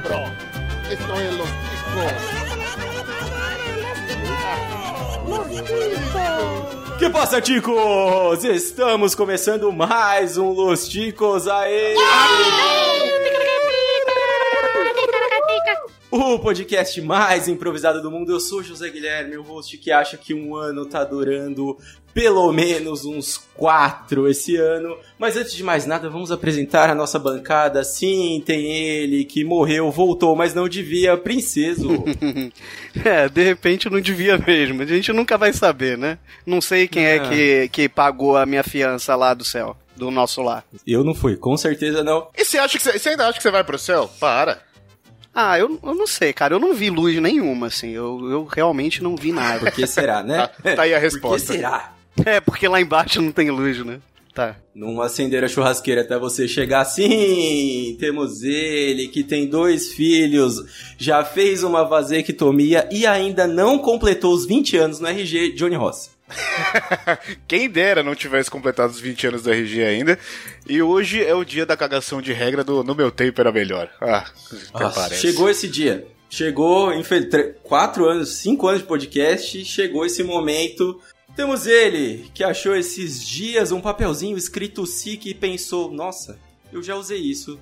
cabrón. Esto es Los Ticos. Que passa, ticos? Estamos começando mais um Los Ticos. Aê! O podcast mais improvisado do mundo. Eu sou José Guilherme, o host que acha que um ano tá durando pelo menos uns quatro esse ano. Mas antes de mais nada, vamos apresentar a nossa bancada. Sim, tem ele que morreu, voltou, mas não devia, Princeso. é, de repente não devia mesmo. A gente nunca vai saber, né? Não sei quem é, é que, que pagou a minha fiança lá do céu, do nosso lar. Eu não fui, com certeza não. E você acha que você, você ainda acha que você vai pro céu? Para. Ah, eu, eu não sei, cara. Eu não vi luz nenhuma, assim. Eu, eu realmente não vi nada. Por que será, né? tá, tá aí a resposta. Por que será? É, porque lá embaixo não tem luz, né? Tá. Não acender a churrasqueira até você chegar. Sim, temos ele que tem dois filhos, já fez uma vasectomia e ainda não completou os 20 anos no RG Johnny Ross. Quem dera não tivesse completado os 20 anos do RG ainda. E hoje é o dia da cagação de regra do No Meu Tempo Era Melhor. Ah, Nossa, chegou esse dia. Chegou, em quatro anos, cinco anos de podcast, chegou esse momento. Temos ele, que achou esses dias um papelzinho escrito SIC e pensou, nossa, eu já usei isso.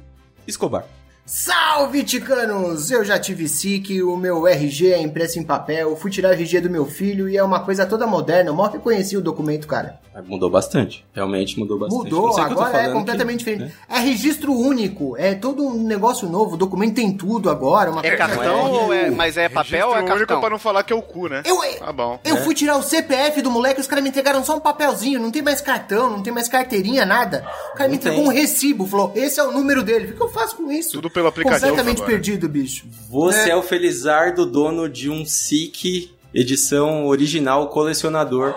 Escobar. Salve, ticanos! Eu já tive SIC, o meu RG é impresso em papel, fui tirar RG do meu filho e é uma coisa toda moderna. Eu mal reconheci o documento, cara. Mudou bastante. Realmente mudou bastante. Mudou, agora é completamente que, diferente. Né? É registro único, é todo um negócio novo, o documento tem tudo agora. é cartão ou é. Mas é papel ou é cartão? único pra não falar que é o cu, né? Eu, tá bom. Eu é. fui tirar o CPF do moleque, os caras me entregaram só um papelzinho, não tem mais cartão, não tem mais carteirinha, nada. O cara não me entregou tem. um recibo, falou: esse é o número dele. O que eu faço com isso? Tudo pelo aplicativo. Completamente perdido, bicho. Você é. é o Felizardo, dono de um SIC edição original colecionador.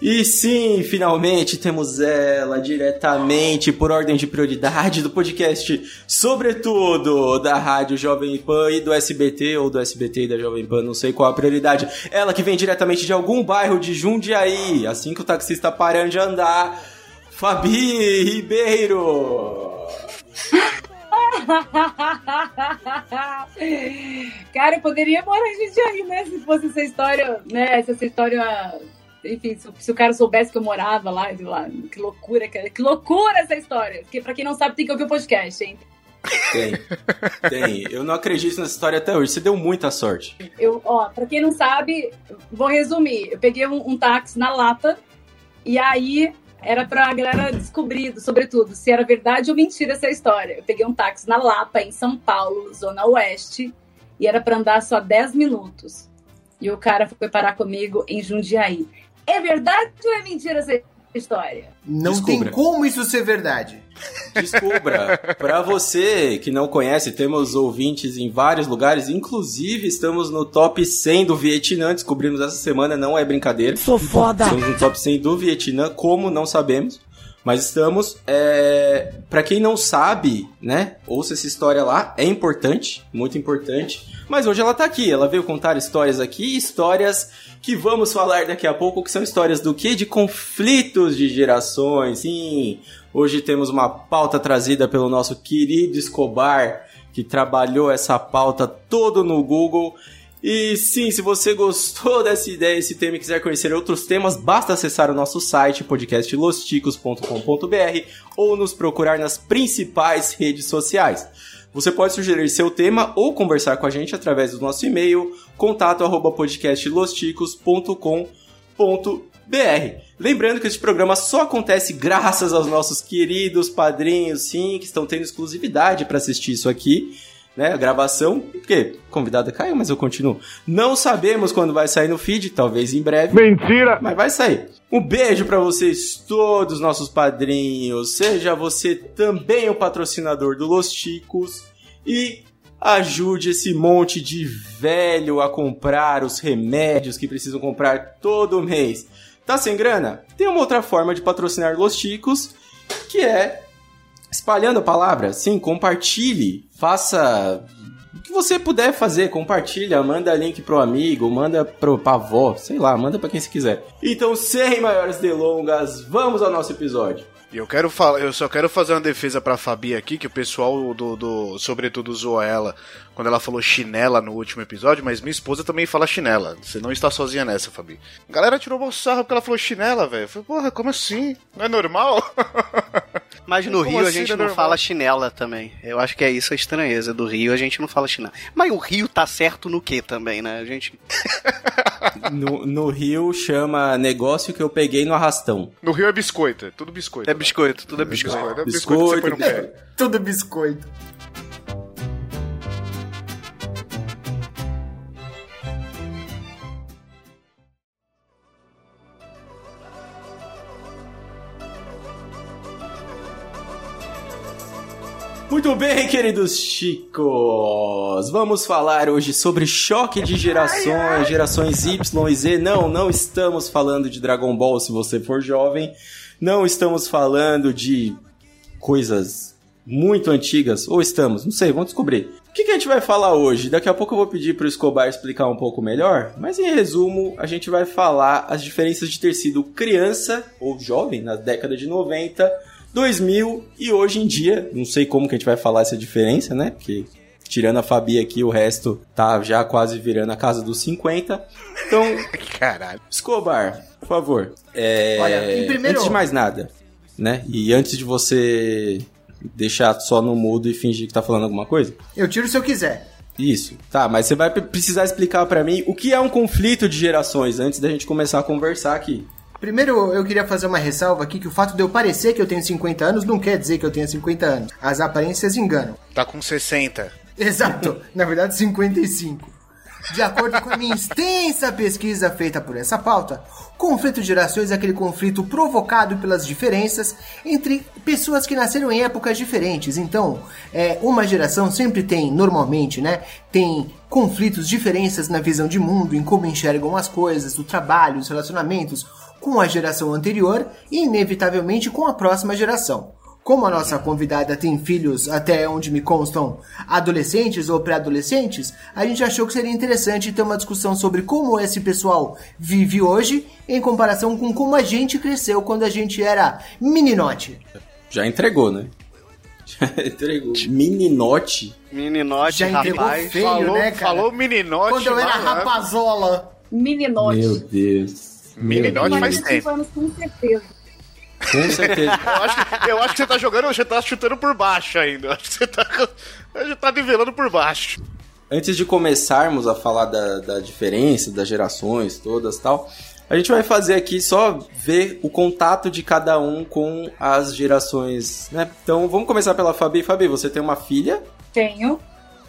E sim, finalmente temos ela diretamente por ordem de prioridade do podcast, sobretudo da Rádio Jovem Pan e do SBT, ou do SBT e da Jovem Pan, não sei qual a prioridade. Ela que vem diretamente de algum bairro de Jundiaí, assim que o taxista parando de andar, Fabi Ribeiro. Cara, eu poderia morar em Jundiaí, né? Se fosse essa história, né? Se essa história enfim, se, se, o cara soubesse que eu morava lá, lá que loucura, que, que loucura essa história. Porque pra quem não sabe, tem que ouvir o podcast, hein? Tem, tem. Eu não acredito nessa história até hoje. Você deu muita sorte. Eu, ó, pra quem não sabe, vou resumir. Eu peguei um, um táxi na Lapa e aí era pra galera descobrir, sobretudo, se era verdade ou mentira essa história. Eu peguei um táxi na Lapa, em São Paulo, Zona Oeste, e era pra andar só 10 minutos. E o cara foi parar comigo em Jundiaí. É verdade ou é mentira essa história? Não Descubra. tem como isso ser verdade. Descubra. Para você que não conhece, temos ouvintes em vários lugares, inclusive estamos no top 100 do Vietnã, descobrimos essa semana, não é brincadeira. Sou foda. Estamos no top 100 do Vietnã, como não sabemos. Mas estamos. É... para quem não sabe, né? Ouça essa história lá. É importante, muito importante. Mas hoje ela tá aqui. Ela veio contar histórias aqui, histórias que vamos falar daqui a pouco, que são histórias do que? De conflitos de gerações. Sim, hoje temos uma pauta trazida pelo nosso querido Escobar, que trabalhou essa pauta todo no Google. E sim, se você gostou dessa ideia, esse tema e quiser conhecer outros temas, basta acessar o nosso site podcastlosticos.com.br ou nos procurar nas principais redes sociais. Você pode sugerir seu tema ou conversar com a gente através do nosso e-mail contato@podcastlosticos.com.br. Lembrando que este programa só acontece graças aos nossos queridos padrinhos, sim, que estão tendo exclusividade para assistir isso aqui né, a gravação, porque convidada caiu, mas eu continuo. Não sabemos quando vai sair no feed, talvez em breve. Mentira! Mas vai sair. Um beijo para vocês todos, nossos padrinhos. Seja você também o patrocinador do Los Chicos e ajude esse monte de velho a comprar os remédios que precisam comprar todo mês. Tá sem grana? Tem uma outra forma de patrocinar Los Chicos, que é espalhando a palavra. Sim, compartilhe, faça que você puder fazer, compartilha, manda link pro amigo, manda pro, pra avó, sei lá, manda pra quem você quiser. Então, sem maiores delongas, vamos ao nosso episódio. E eu quero falar, eu só quero fazer uma defesa pra Fabi aqui, que o pessoal do, do sobretudo zoou ela quando ela falou chinela no último episódio, mas minha esposa também fala chinela. Você não está sozinha nessa, Fabi. A galera tirou o sarro porque ela falou chinela, velho. Falei, porra, como assim? Não é normal? Mas no Como Rio a assim, gente não é não normal? fala chinela também. Eu acho que é isso a estranheza do Rio, a gente não fala chinela. Mas o Rio tá certo no que também, né? A gente. No, no Rio chama negócio que eu peguei no arrastão. No Rio é biscoito, é tudo biscoito. É né? biscoito, tudo é biscoito. biscoito. É biscoito põe no Biscoito. Tudo biscoito. Muito bem, queridos chicos! Vamos falar hoje sobre choque de gerações, gerações Y e Z. Não, não estamos falando de Dragon Ball se você for jovem. Não estamos falando de coisas muito antigas. Ou estamos? Não sei, vamos descobrir. O que, que a gente vai falar hoje? Daqui a pouco eu vou pedir pro Escobar explicar um pouco melhor. Mas em resumo, a gente vai falar as diferenças de ter sido criança ou jovem na década de 90 2000 e hoje em dia, não sei como que a gente vai falar essa diferença, né? Porque tirando a Fabi aqui, o resto tá já quase virando a casa dos 50. Então, Caralho. Escobar, por favor. É, Olha, em primeiro- Antes de mais nada, né? E antes de você deixar só no mudo e fingir que tá falando alguma coisa. Eu tiro se eu quiser. Isso. Tá, mas você vai pre- precisar explicar pra mim o que é um conflito de gerações antes da gente começar a conversar aqui. Primeiro, eu queria fazer uma ressalva aqui que o fato de eu parecer que eu tenho 50 anos não quer dizer que eu tenho 50 anos. As aparências enganam. Tá com 60. Exato, na verdade 55. De acordo com a minha extensa pesquisa feita por essa pauta, conflito de gerações é aquele conflito provocado pelas diferenças entre pessoas que nasceram em épocas diferentes. Então, é, uma geração sempre tem, normalmente, né, tem conflitos, diferenças na visão de mundo, em como enxergam as coisas, o trabalho, os relacionamentos com a geração anterior e, inevitavelmente, com a próxima geração. Como a nossa convidada tem filhos, até onde me constam, adolescentes ou pré-adolescentes, a gente achou que seria interessante ter uma discussão sobre como esse pessoal vive hoje em comparação com como a gente cresceu quando a gente era meninote. Já entregou, né? Já entregou. Meninote. Meninote, Já entregou rapaz. feio, falou, né, cara? falou meninote. Quando eu era rapazola. Meninote. Meu Deus. Meninote Meu faz. 45 anos com certeza. Com certeza. Eu acho, que, eu acho que você tá jogando, você tá chutando por baixo ainda. Eu acho que você tá, você tá nivelando por baixo. Antes de começarmos a falar da, da diferença das gerações todas tal, a gente vai fazer aqui só ver o contato de cada um com as gerações, né? Então vamos começar pela Fabi. Fabi, você tem uma filha? Tenho.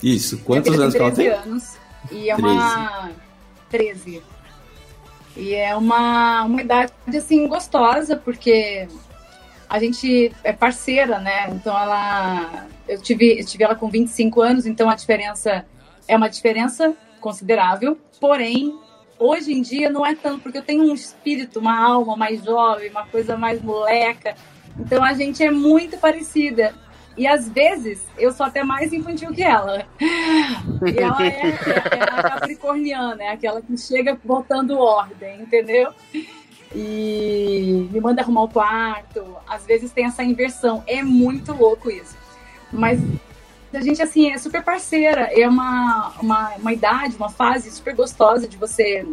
Isso. Quantos anos que ela tem tem? 13 anos. E é uma. 13. E é uma, uma idade, assim, gostosa, porque a gente é parceira, né? Então ela. Eu tive, eu tive ela com 25 anos, então a diferença é uma diferença considerável. Porém, hoje em dia não é tanto, porque eu tenho um espírito, uma alma mais jovem, uma coisa mais moleca. Então a gente é muito parecida. E às vezes eu sou até mais infantil que ela. E ela é, é, é a capricorniana, é aquela que chega botando ordem, entendeu? E me manda arrumar o quarto. Às vezes tem essa inversão. É muito louco isso. Mas a gente, assim, é super parceira. É uma, uma, uma idade, uma fase super gostosa de você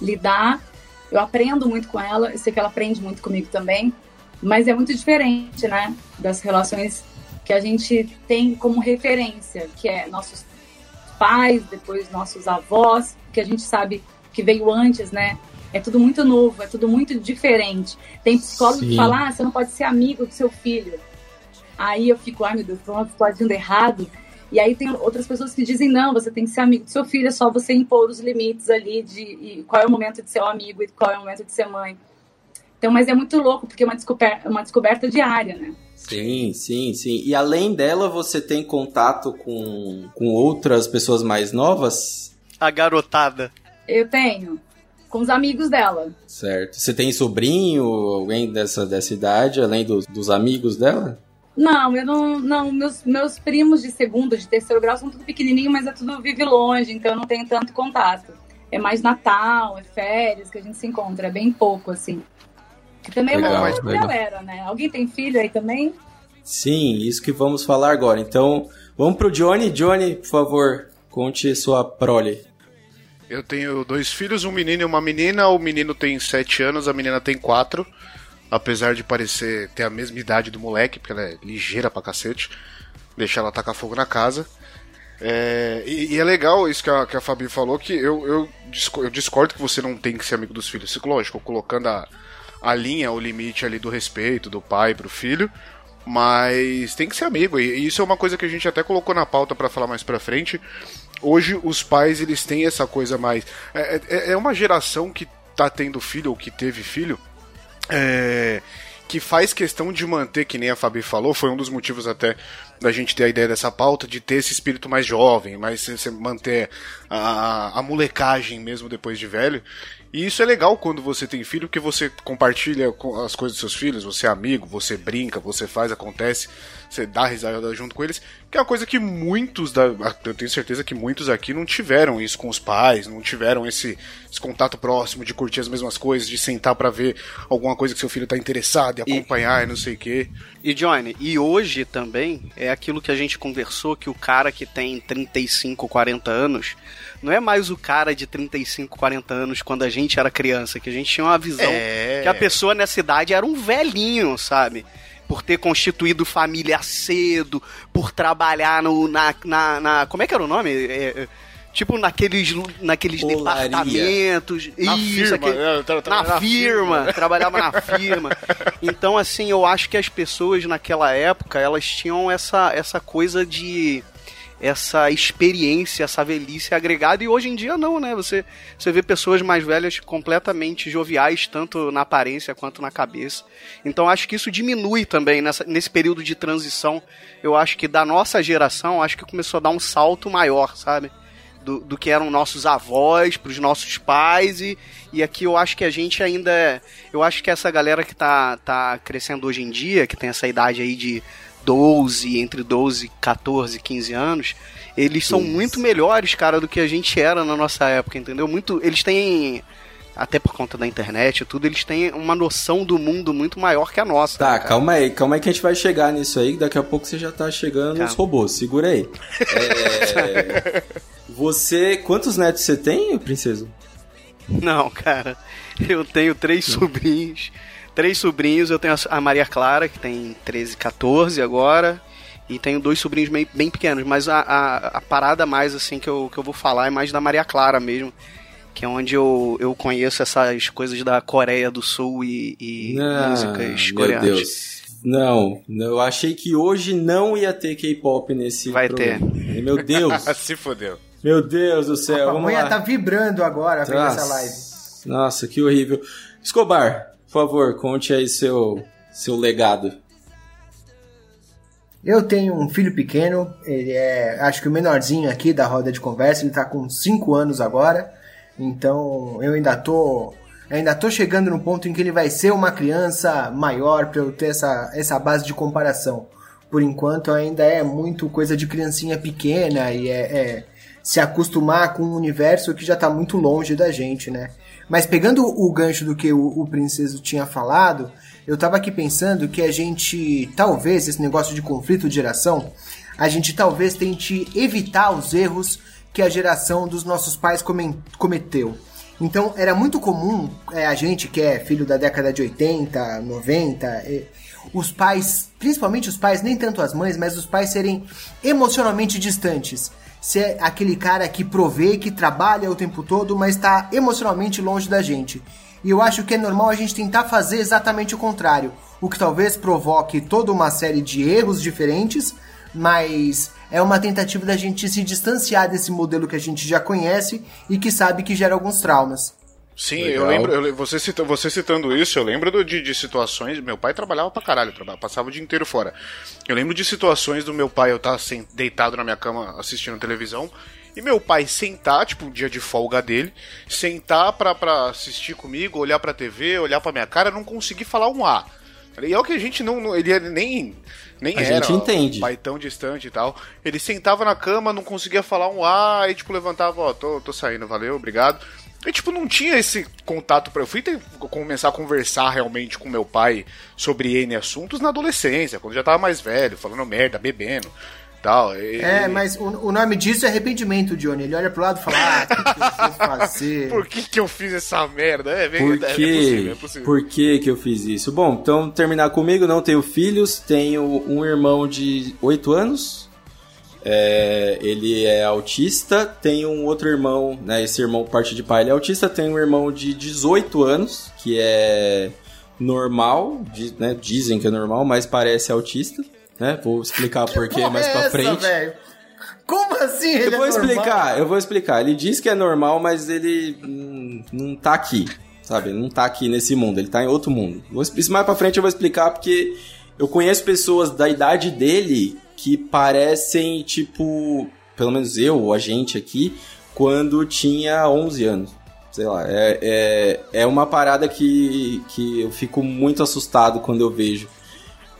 lidar. Eu aprendo muito com ela. Eu sei que ela aprende muito comigo também. Mas é muito diferente, né? Das relações que a gente tem como referência, que é nossos pais, depois nossos avós, que a gente sabe que veio antes, né? É tudo muito novo, é tudo muito diferente. Tem psicólogo Sim. que fala, ah, você não pode ser amigo do seu filho. Aí eu fico, ai meu Deus, tô agindo errado. E aí tem outras pessoas que dizem, não, você tem que ser amigo do seu filho, é só você impor os limites ali de e qual é o momento de ser um amigo e qual é o momento de ser mãe. Então, mas é muito louco, porque é uma descoberta, uma descoberta diária, né? Sim, sim, sim. E além dela, você tem contato com, com outras pessoas mais novas? A garotada. Eu tenho. Com os amigos dela. Certo. Você tem sobrinho, alguém dessa, dessa idade, além dos, dos amigos dela? Não, eu não. Não, meus, meus primos de segundo, de terceiro grau são tudo pequenininho, mas é tudo vive longe, então eu não tenho tanto contato. É mais Natal, é férias que a gente se encontra, é bem pouco, assim. Que também Legal, é uma outra legal. galera, né? Alguém tem filho aí também? Sim, isso que vamos falar agora. Então, vamos pro Johnny. Johnny, por favor, conte sua prole. Eu tenho dois filhos, um menino e uma menina. O menino tem 7 anos, a menina tem 4. Apesar de parecer ter a mesma idade do moleque, porque ela é ligeira pra cacete. Deixar ela tacar fogo na casa. É, e, e é legal isso que a, que a Fabi falou, que eu, eu, disco- eu discordo que você não tem que ser amigo dos filhos. Lógico, colocando a, a linha, o limite ali do respeito do pai pro filho. Mas tem que ser amigo. E, isso é uma coisa que a gente até colocou na pauta pra falar mais pra frente. Hoje os pais eles têm essa coisa mais. É, é, é uma geração que tá tendo filho ou que teve filho. é, que faz questão de manter, que nem a Fabi falou, foi um dos motivos até da gente ter a ideia dessa pauta, de ter esse espírito mais jovem, você manter a, a molecagem mesmo depois de velho. E isso é legal quando você tem filho, porque você compartilha com as coisas dos seus filhos, você é amigo, você brinca, você faz, acontece, você dá risada junto com eles, que é uma coisa que muitos, da, eu tenho certeza que muitos aqui não tiveram isso com os pais, não tiveram esse, esse contato próximo de curtir as mesmas coisas, de sentar pra ver alguma coisa que seu filho tá interessado e acompanhar e não sei o quê. E Johnny, e hoje também é aquilo que a gente conversou que o cara que tem 35, 40 anos não é mais o cara de 35, 40 anos quando a gente era criança, que a gente tinha uma visão É. que a pessoa nessa idade era um velhinho, sabe? Por ter constituído família cedo, por trabalhar no, na, na, na- Como é que era o nome? É, é, tipo naqueles, naqueles Olaria. departamentos. Na Isso, firma, aquele- né? Eu tra- na na firma, trabalhava na firma. Então, assim, eu acho que as pessoas naquela época, elas tinham essa, essa coisa de essa experiência, essa velhice agregada, e hoje em dia não, né? Você, você vê pessoas mais velhas completamente joviais, tanto na aparência quanto na cabeça. Então acho que isso diminui também nessa, nesse período de transição. Eu acho que da nossa geração, acho que começou a dar um salto maior, sabe? Do, do que eram nossos avós, pros nossos pais, e, e aqui eu acho que a gente ainda. é- Eu acho que essa galera que tá, tá crescendo hoje em dia, que tem essa idade aí de 12, entre 12, 14, 15 anos, eles são muito melhores, cara, do que a gente era na nossa época, entendeu? Muito, eles têm até por conta da internet e tudo, eles têm uma noção do mundo muito maior que a nossa. Tá, né, cara? calma aí, calma aí que a gente vai chegar nisso aí, que daqui a pouco você já tá chegando nos Calma. robôs, segura aí. É, Você, quantos netos você tem, princesa? Não, cara. Eu tenho três sobrinhos. Três sobrinhos, eu tenho a- Maria Clara, que tem 13, 14 agora. E tenho dois sobrinhos bem, bem pequenos. Mas a, a, a parada mais assim que eu, que eu vou falar é mais da Maria Clara mesmo. Que é onde eu, eu conheço essas coisas da Coreia do Sul e, e Ah, músicas meu coreanas. Deus. Não, eu achei que hoje não ia ter K-pop nesse Vai programa. Meu Deus, Se fodeu. meu Deus do céu, a pamonha lá. tá vibrando agora vendo essa live. Nossa, que horrível. Escobar, por favor, conte aí seu, seu legado. Eu tenho um filho pequeno, ele é, acho que o menorzinho aqui da roda de conversa, ele tá com 5 anos agora. Então, eu ainda tô ainda tô chegando no ponto em que ele vai ser uma criança maior para eu ter essa, essa base de comparação. Por enquanto ainda é muito coisa de criancinha pequena e é, é se acostumar com um universo que já está muito longe da gente, né? Mas pegando o gancho do que o, o Princeso tinha falado, eu tava aqui pensando que a gente, talvez, esse negócio de conflito de geração, a gente talvez tente evitar os erros que a geração dos nossos pais comen- cometeu. Então, era muito comum é, a gente que é filho da década de 80, 90, é, os pais, principalmente os pais, nem tanto as mães, mas os pais serem emocionalmente distantes. Ser aquele cara que provê, que trabalha o tempo todo, mas está emocionalmente longe da gente. E eu acho que é normal a gente tentar fazer exatamente o contrário. O que talvez provoque toda uma série de erros diferentes, mas é uma tentativa da gente se distanciar desse modelo que a gente já conhece e que sabe que gera alguns traumas. Sim, Legal. eu lembro, eu você, cita, você citando isso, eu lembro do- de, de situações. Meu pai trabalhava pra caralho, traba- passava o dia inteiro fora. Eu lembro de situações do meu pai, eu estar deitado na minha cama assistindo televisão, e meu pai sentar, tipo, um dia de folga dele, sentar pra, pra assistir comigo, olhar pra TV, olhar pra minha cara, não conseguir falar um A. E é o que a gente não. Ele era nem. Nem A era gente entende. um pai tão distante e tal. Ele sentava na cama, não conseguia falar um A, e tipo, levantava, ó, tô, tô saindo, valeu, obrigado. E tipo, não tinha esse contato pra. Eu fui ter, começar a conversar realmente com meu pai sobre N assuntos na adolescência, quando eu já tava mais velho, falando merda, bebendo. Tal. E- É, mas o, o nome disso é arrependimento, Johnny. Ele olha pro lado e fala, ah, o que, que eu fazer? Por que, que eu fiz essa merda? É, bem, Por é, é que, possível, é possível. por que que eu fiz isso? Bom, então terminar comigo, não tenho filhos, tenho um irmão de 8 anos, é, ele é autista, tenho um outro irmão, né, esse irmão parte de pai ele é autista, tenho um irmão de 18 anos, que é normal, né, dizem que é normal, mas parece autista, né, vou explicar por quê Porra mais é pra essa, frente. velho? Como assim ele Eu vou é normal? explicar, eu vou explicar. Ele diz que é normal, mas ele hum, não tá aqui, sabe? Ele não tá aqui nesse mundo, ele tá em outro mundo. Vou, isso mais pra frente eu vou explicar porque eu conheço pessoas da idade dele que parecem, tipo, pelo menos eu ou a gente aqui, quando tinha 11 anos. Sei lá, é, é, é uma parada que, que eu fico muito assustado quando eu vejo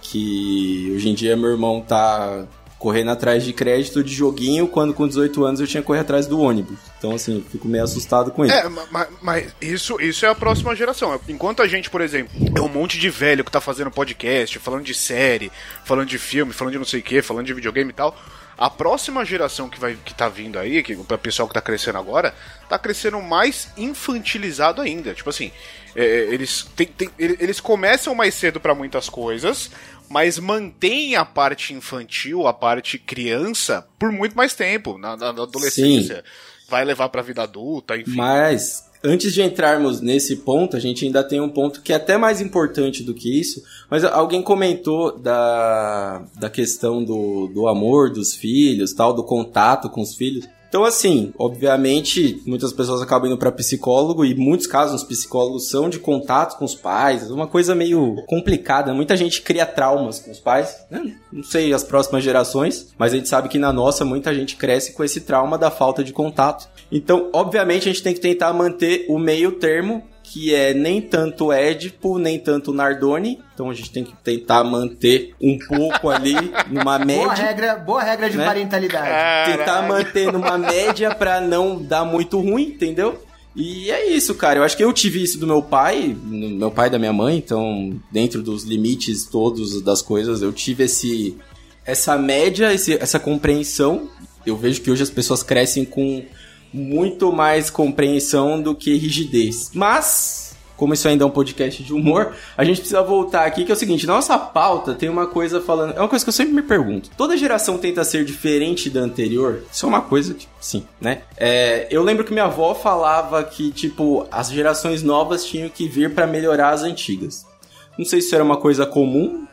que hoje em dia meu irmão tá correndo atrás de crédito de joguinho, quando com 18 anos eu tinha que correr atrás do ônibus. Então, assim, eu fico meio assustado com isso. É, ma- ma- mas, isso, isso é a próxima geração. Enquanto a gente, por exemplo, é um monte de velho que tá fazendo podcast, falando de série, falando de filme, falando de não sei o que, falando de videogame e tal. A próxima geração que, vai, que tá vindo aí, que, o pessoal que tá crescendo agora, tá crescendo mais infantilizado ainda. Tipo assim, é, eles, tem- tem- ele- eles começam mais cedo pra muitas coisas, mas mantêm a parte infantil, a parte criança, por muito mais tempo, na, na- adolescência. Vai levar pra vida adulta, enfim. Mas, antes de entrarmos nesse ponto, a gente ainda tem um ponto que é até mais importante do que isso. Mas alguém comentou da, da questão do, do amor dos filhos, tal, do contato com os filhos. Então, assim, obviamente, muitas pessoas acabam indo para psicólogo e muitos casos os psicólogos são de contato com os pais, uma coisa meio complicada. Muita gente cria traumas com os pais, né? não sei as próximas gerações, mas a gente sabe que na nossa muita gente cresce com esse trauma da falta de contato. Então, obviamente, a gente tem que tentar manter o meio termo que é nem tanto Édipo, nem tanto Nardoni. Então a gente tem que tentar manter um pouco ali numa Boa média regra, boa regra de Né? parentalidade. tentar manter numa média pra não dar muito ruim, entendeu? E é isso, cara. Eu acho que eu tive isso do meu pai, no- meu pai e da minha mãe, então, dentro dos limites todos das coisas, eu tive esse essa média, esse- essa compreensão. Eu vejo que hoje as pessoas crescem com muito mais compreensão do que rigidez. Mas, como isso ainda é um podcast de humor, a gente precisa voltar aqui, que é o seguinte, nossa pauta tem uma coisa falando... É uma coisa que eu sempre me pergunto. Toda geração tenta ser diferente da anterior? Isso é uma coisa que, sim, né? É, eu lembro que minha avó falava que, tipo, as gerações novas tinham que vir pra melhorar as antigas. Não sei se era uma coisa comum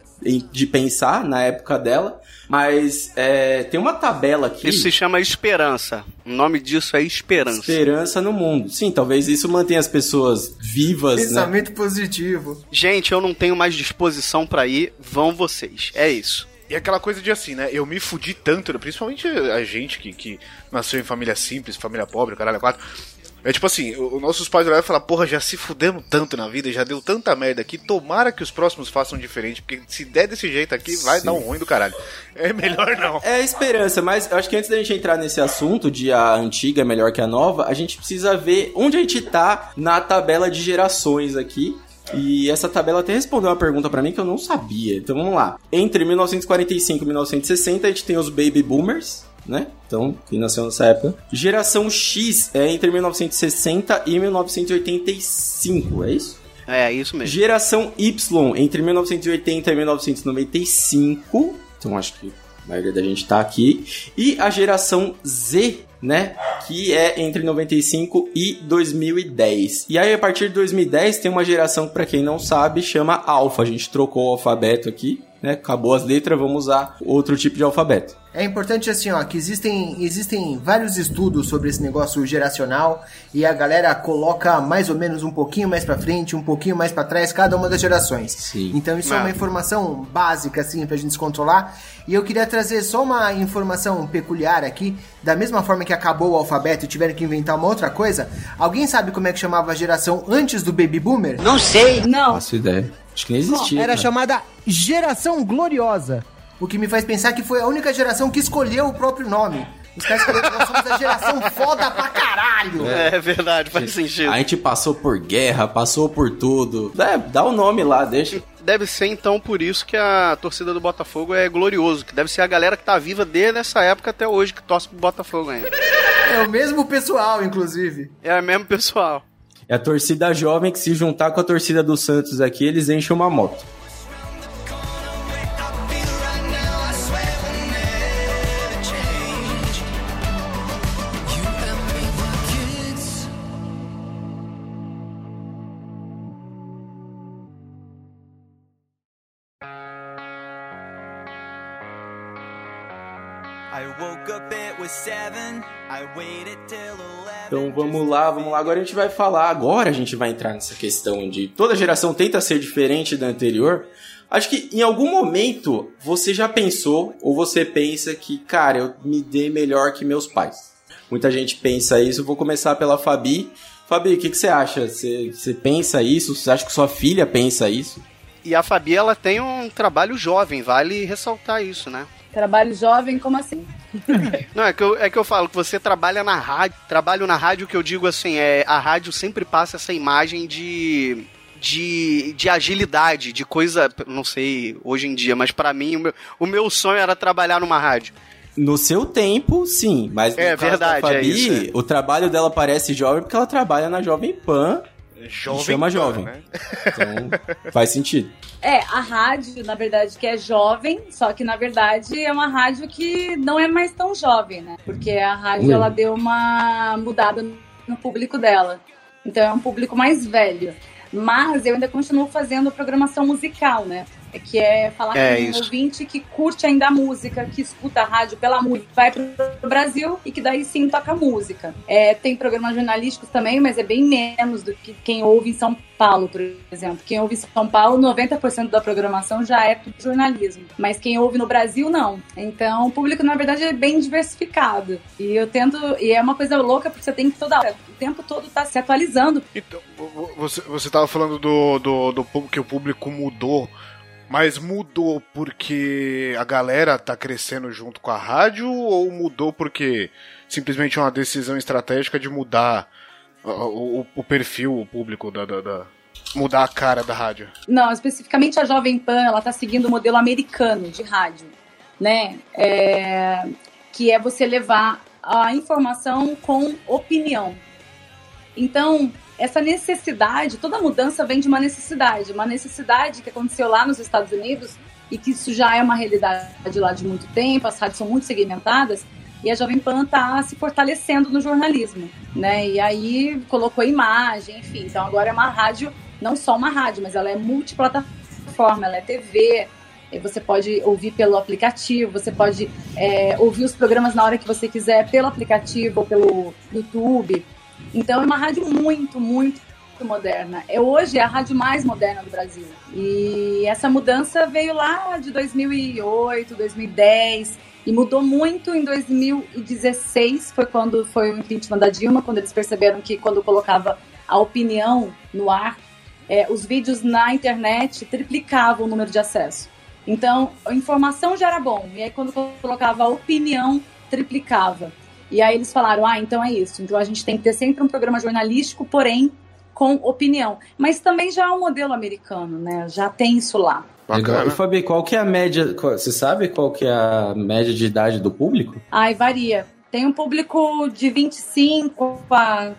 de pensar na época dela, mas é, tem uma tabela aqui... Isso se chama esperança. O nome disso é esperança. Esperança no mundo. Sim, talvez isso mantenha as pessoas vivas, né? Pensamento positivo. Gente, eu não tenho mais disposição pra ir, vão vocês. É isso. E aquela coisa de assim, né? Eu me fudi tanto, né, principalmente a gente que, que nasceu em família simples, família pobre, caralho, é quatro. É tipo assim, o- os nossos pais olharam e falaram, porra, já se fudemos tanto na vida, já deu tanta merda aqui, tomara que os próximos façam diferente, porque se der desse jeito aqui, vai Sim. dar um ruim do caralho. É melhor não. É a esperança, mas eu acho que antes da gente entrar nesse assunto de a antiga é melhor que a nova, a gente precisa ver onde a gente tá na tabela de gerações aqui. E essa tabela até respondeu uma pergunta pra mim que eu não sabia. Então vamos lá. Entre 1945 e 1960 a gente tem os baby boomers, né? Então, quem nasceu nessa época. Geração X é entre 1960 e 1985, é isso? É isso mesmo. Geração Y, entre 1980 e 1995. Então acho que a maioria da gente tá aqui. E a geração Z, né? Que é entre 95 e 2010. E aí, a partir de 2010, tem uma geração que, pra quem não sabe, chama Alpha. A gente trocou o alfabeto aqui, né? Acabou as letras, vamos usar outro tipo de alfabeto. É importante assim, ó, que existem, existem vários estudos sobre esse negócio geracional e a galera coloca mais ou menos um pouquinho mais pra frente, um pouquinho mais pra trás cada uma das gerações. Sim. Então isso é Ah. uma informação básica assim pra gente se controlar. E eu queria trazer só uma informação peculiar aqui, da mesma forma que acabou o alfabeto e tiveram que inventar uma outra coisa. Alguém sabe como é que chamava a geração antes do baby boomer? Não. Faço ideia. Acho que nem existia. Era cara. chamada Geração Gloriosa. O que me faz pensar que foi a única geração que escolheu o próprio nome. Os caras escolheram nós somos a geração foda pra caralho. É verdade, faz sentido. A gente passou por guerra, passou por tudo. Dá, dá o nome lá, deixa. Deve ser então por isso que a torcida do Botafogo é glorioso, que deve ser a galera que tá viva desde essa época até hoje que torce pro Botafogo ainda. É o mesmo pessoal, inclusive. É o mesmo pessoal. É a torcida jovem que se juntar com a torcida do Santos aqui, eles enchem uma moto. Vamos lá, vamos lá. Agora a gente vai falar, agora a gente vai entrar nessa questão de toda geração tenta ser diferente da anterior. Acho que em algum momento você já pensou ou você pensa que, cara, eu me dei melhor que meus pais. Muita gente pensa isso. Eu vou começar pela Fabi. Fabi, o que, que você acha? Você, você pensa isso? Você acha que sua filha pensa isso? E a Fabi, ela tem um trabalho jovem, vale ressaltar isso, né? Trabalho jovem, como assim? Não, é que, eu, é que eu falo que você trabalha na rádio. Trabalho na rádio, que eu digo assim, é a rádio sempre passa essa imagem de. De, de agilidade, de coisa, não sei hoje em dia, mas pra mim o meu, o meu sonho era trabalhar numa rádio. No seu tempo, sim. Mas no É, caso verdade, da é Fabi, isso, é. o trabalho dela parece jovem porque ela trabalha na Jovem Pan. Jovem chama Pan, jovem. né? Então, faz sentido. É, a rádio, na verdade, que é jovem, só que na verdade é uma rádio que não é mais tão jovem, né? Porque a rádio Hum. ela deu uma mudada no público dela. Então é um público mais velho. Mas eu ainda continuo fazendo programação musical, né? Que é falar É, com um isso. ouvinte que curte ainda a música, que escuta a rádio pela música, vai pro Brasil e que daí sim toca música. É, tem programas jornalísticos também, mas é bem menos do que quem ouve em São Paulo, por exemplo. Quem ouve em São Paulo, 90% da programação já é pro jornalismo. Mas quem ouve no Brasil, não. Então, o público, na verdade, é bem diversificado. E eu tento. E é uma coisa louca, porque você tem que toda hora, o tempo todo tá se atualizando. Então, vo- você, você tava falando do, do, do que o público mudou, mas mudou porque a galera tá crescendo junto com a rádio ou mudou porque simplesmente é uma decisão estratégica de mudar o, o- o perfil, o público da, da- da- mudar a cara da rádio? Não, especificamente a Jovem Pan, ela está seguindo o modelo americano de rádio, né? É, que é você levar a informação com opinião. Então, essa necessidade, toda mudança vem de uma necessidade, uma necessidade que aconteceu lá nos Estados Unidos e que isso já é uma realidade lá de muito tempo, as rádios são muito segmentadas, e a Jovem Pan está se fortalecendo no jornalismo, né? E aí colocou imagem, enfim. Então agora é uma rádio, não só uma rádio, mas ela é multiplataforma, ela é TV. Você pode ouvir pelo aplicativo, você pode é, ouvir os programas na hora que você quiser pelo aplicativo ou pelo YouTube. Então é uma rádio muito, muito moderna. É hoje a rádio mais moderna do Brasil. E essa mudança veio lá de 2008, 2010 e mudou muito em 2016, foi quando foi o impeachment da Dilma, quando eles perceberam que quando colocava a opinião no ar, é, os vídeos na internet triplicavam o número de acesso. Então, a informação já era bom, e aí quando colocava a opinião, triplicava. E aí eles falaram, ah, então é isso. Então a gente tem que ter sempre um programa jornalístico, porém com opinião. Mas também já é um modelo americano, né? Já tem isso lá. Bacana. E Fabi, qual que é a média? Você sabe qual que é a média de idade do público? Ai, varia. Tem um público de 25 a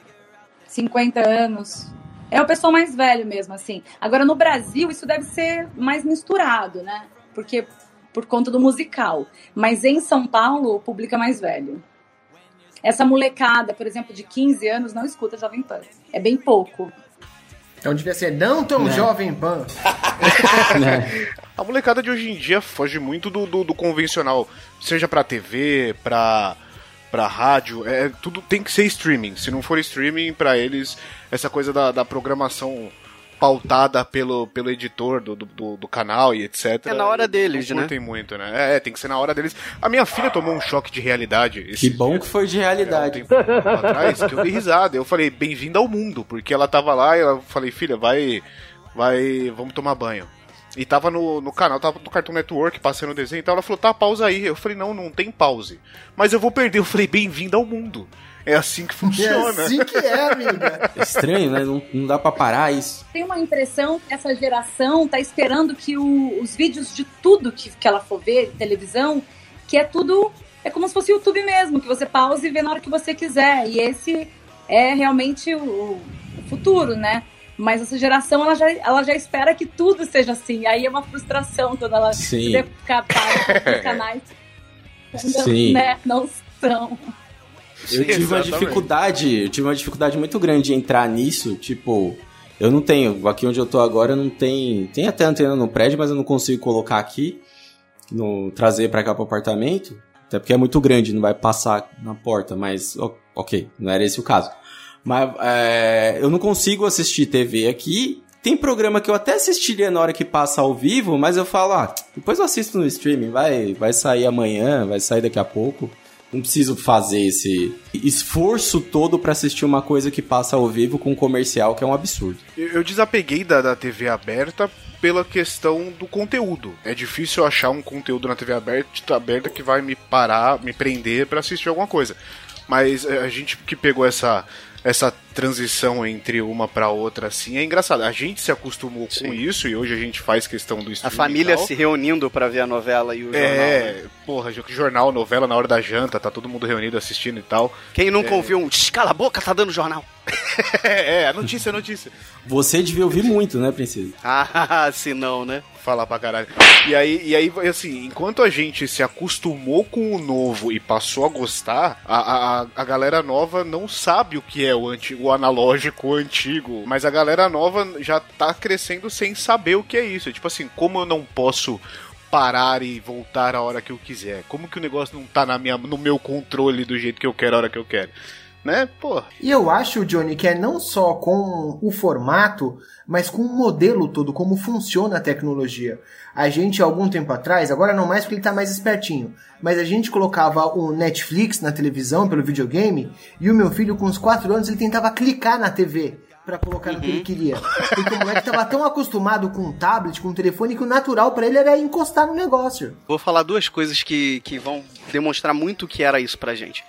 50 anos. É o pessoal mais velho mesmo, assim. Agora, no Brasil, isso deve ser mais misturado, né? Porque por conta do musical. Mas em São Paulo, o público é mais velho. Essa molecada, por exemplo, de 15 anos, não escuta Jovem Pan. É bem pouco. Então devia ser não tão É. jovem pan. Né? A molecada de hoje em dia foge muito do, do, do convencional, seja pra TV, pra, pra rádio, é, tudo tem que ser streaming. Se não for streaming, pra eles, essa coisa da, da programação pautada pelo, pelo editor do, do, do- canal e etc. É na hora deles, não né? curtem muito, né? É, tem que ser na hora deles. A minha filha tomou um choque de realidade. Que bom dia. que foi de É, um realidade. tempo atrás, que eu dei risada. Eu falei, bem-vinda ao mundo, porque ela tava lá e eu falei, filha, vai. vai, vamos tomar banho. E tava no, no canal, tava no Cartoon Network passando o desenho e tal. Ela falou, tá, pausa aí. Eu falei, não, não tem pause. Mas eu vou perder. Eu falei, bem-vindo ao mundo. É assim que É funciona. assim que é, amiga. É estranho, né? Não, não dá pra parar isso. Tem uma impressão que essa geração tá esperando que o- os vídeos de tudo que, que ela for ver, televisão, que é tudo. É como se fosse YouTube mesmo, que você pausa e vê na hora que você quiser. E esse é realmente o, o futuro, né? Mas essa geração, ela já, ela já espera que tudo seja assim. Aí é uma frustração quando ela Sim. vê para os canais. Sim. Né? Não são. Eu tive uma Exatamente. dificuldade, eu tive uma dificuldade muito grande de entrar nisso, tipo, eu não tenho, aqui onde eu tô agora não tem, tem até antena no prédio, mas eu não consigo colocar aqui, no trazer pra cá pro apartamento, até porque é muito grande, não vai passar na porta, mas ok, não era esse o caso. Mas é, eu não consigo assistir TV aqui. Tem programa que eu até assistiria na hora que passa ao vivo, mas eu falo, ah, depois eu assisto no streaming, vai, vai sair amanhã, vai sair daqui a pouco. Não preciso fazer esse esforço todo pra assistir uma coisa que passa ao vivo com um comercial, que é um absurdo. Eu desapeguei da, da TV aberta pela questão do conteúdo. É difícil achar um conteúdo na TV aberta, aberta que vai me parar, me prender pra assistir alguma coisa. Mas é, a gente que pegou essa essa transição entre uma pra outra assim é engraçado. A gente se acostumou Sim. com isso e hoje a gente faz questão do A família se reunindo pra ver a novela e o jornal. né? É, porra, jo- jornal, novela na hora da janta, tá todo mundo reunido assistindo e tal. Quem nunca ouviu um "Tch, cala a boca, tá dando jornal. É, é, a notícia, a notícia. Você devia ouvir muito, né, princesa? Ah, se não, né? Falar pra caralho. E aí, e aí, assim, enquanto a gente se acostumou com o novo e passou a gostar, a, a, a galera nova não sabe o que é o, antigo, o analógico, o antigo. Mas a galera nova já tá crescendo sem saber o que é isso. Tipo assim, como eu não posso parar e voltar a hora que eu quiser? Como que o negócio não tá na minha, no meu controle do jeito que eu quero, a hora que eu quero? Né? Porra. E eu acho, Johnny, que é não só com o formato, mas com o modelo todo, como funciona a tecnologia. A gente, algum tempo atrás, agora não mais porque ele tá mais espertinho, mas a gente colocava o Netflix na televisão pelo videogame e o meu filho, com uns 4 anos, ele tentava clicar na TV pra colocar no que ele queria. Porque o moleque tava tão acostumado com o tablet, com o telefone, que o natural pra ele era encostar no negócio. Vou falar duas coisas que, que vão demonstrar muito o que era isso pra gente.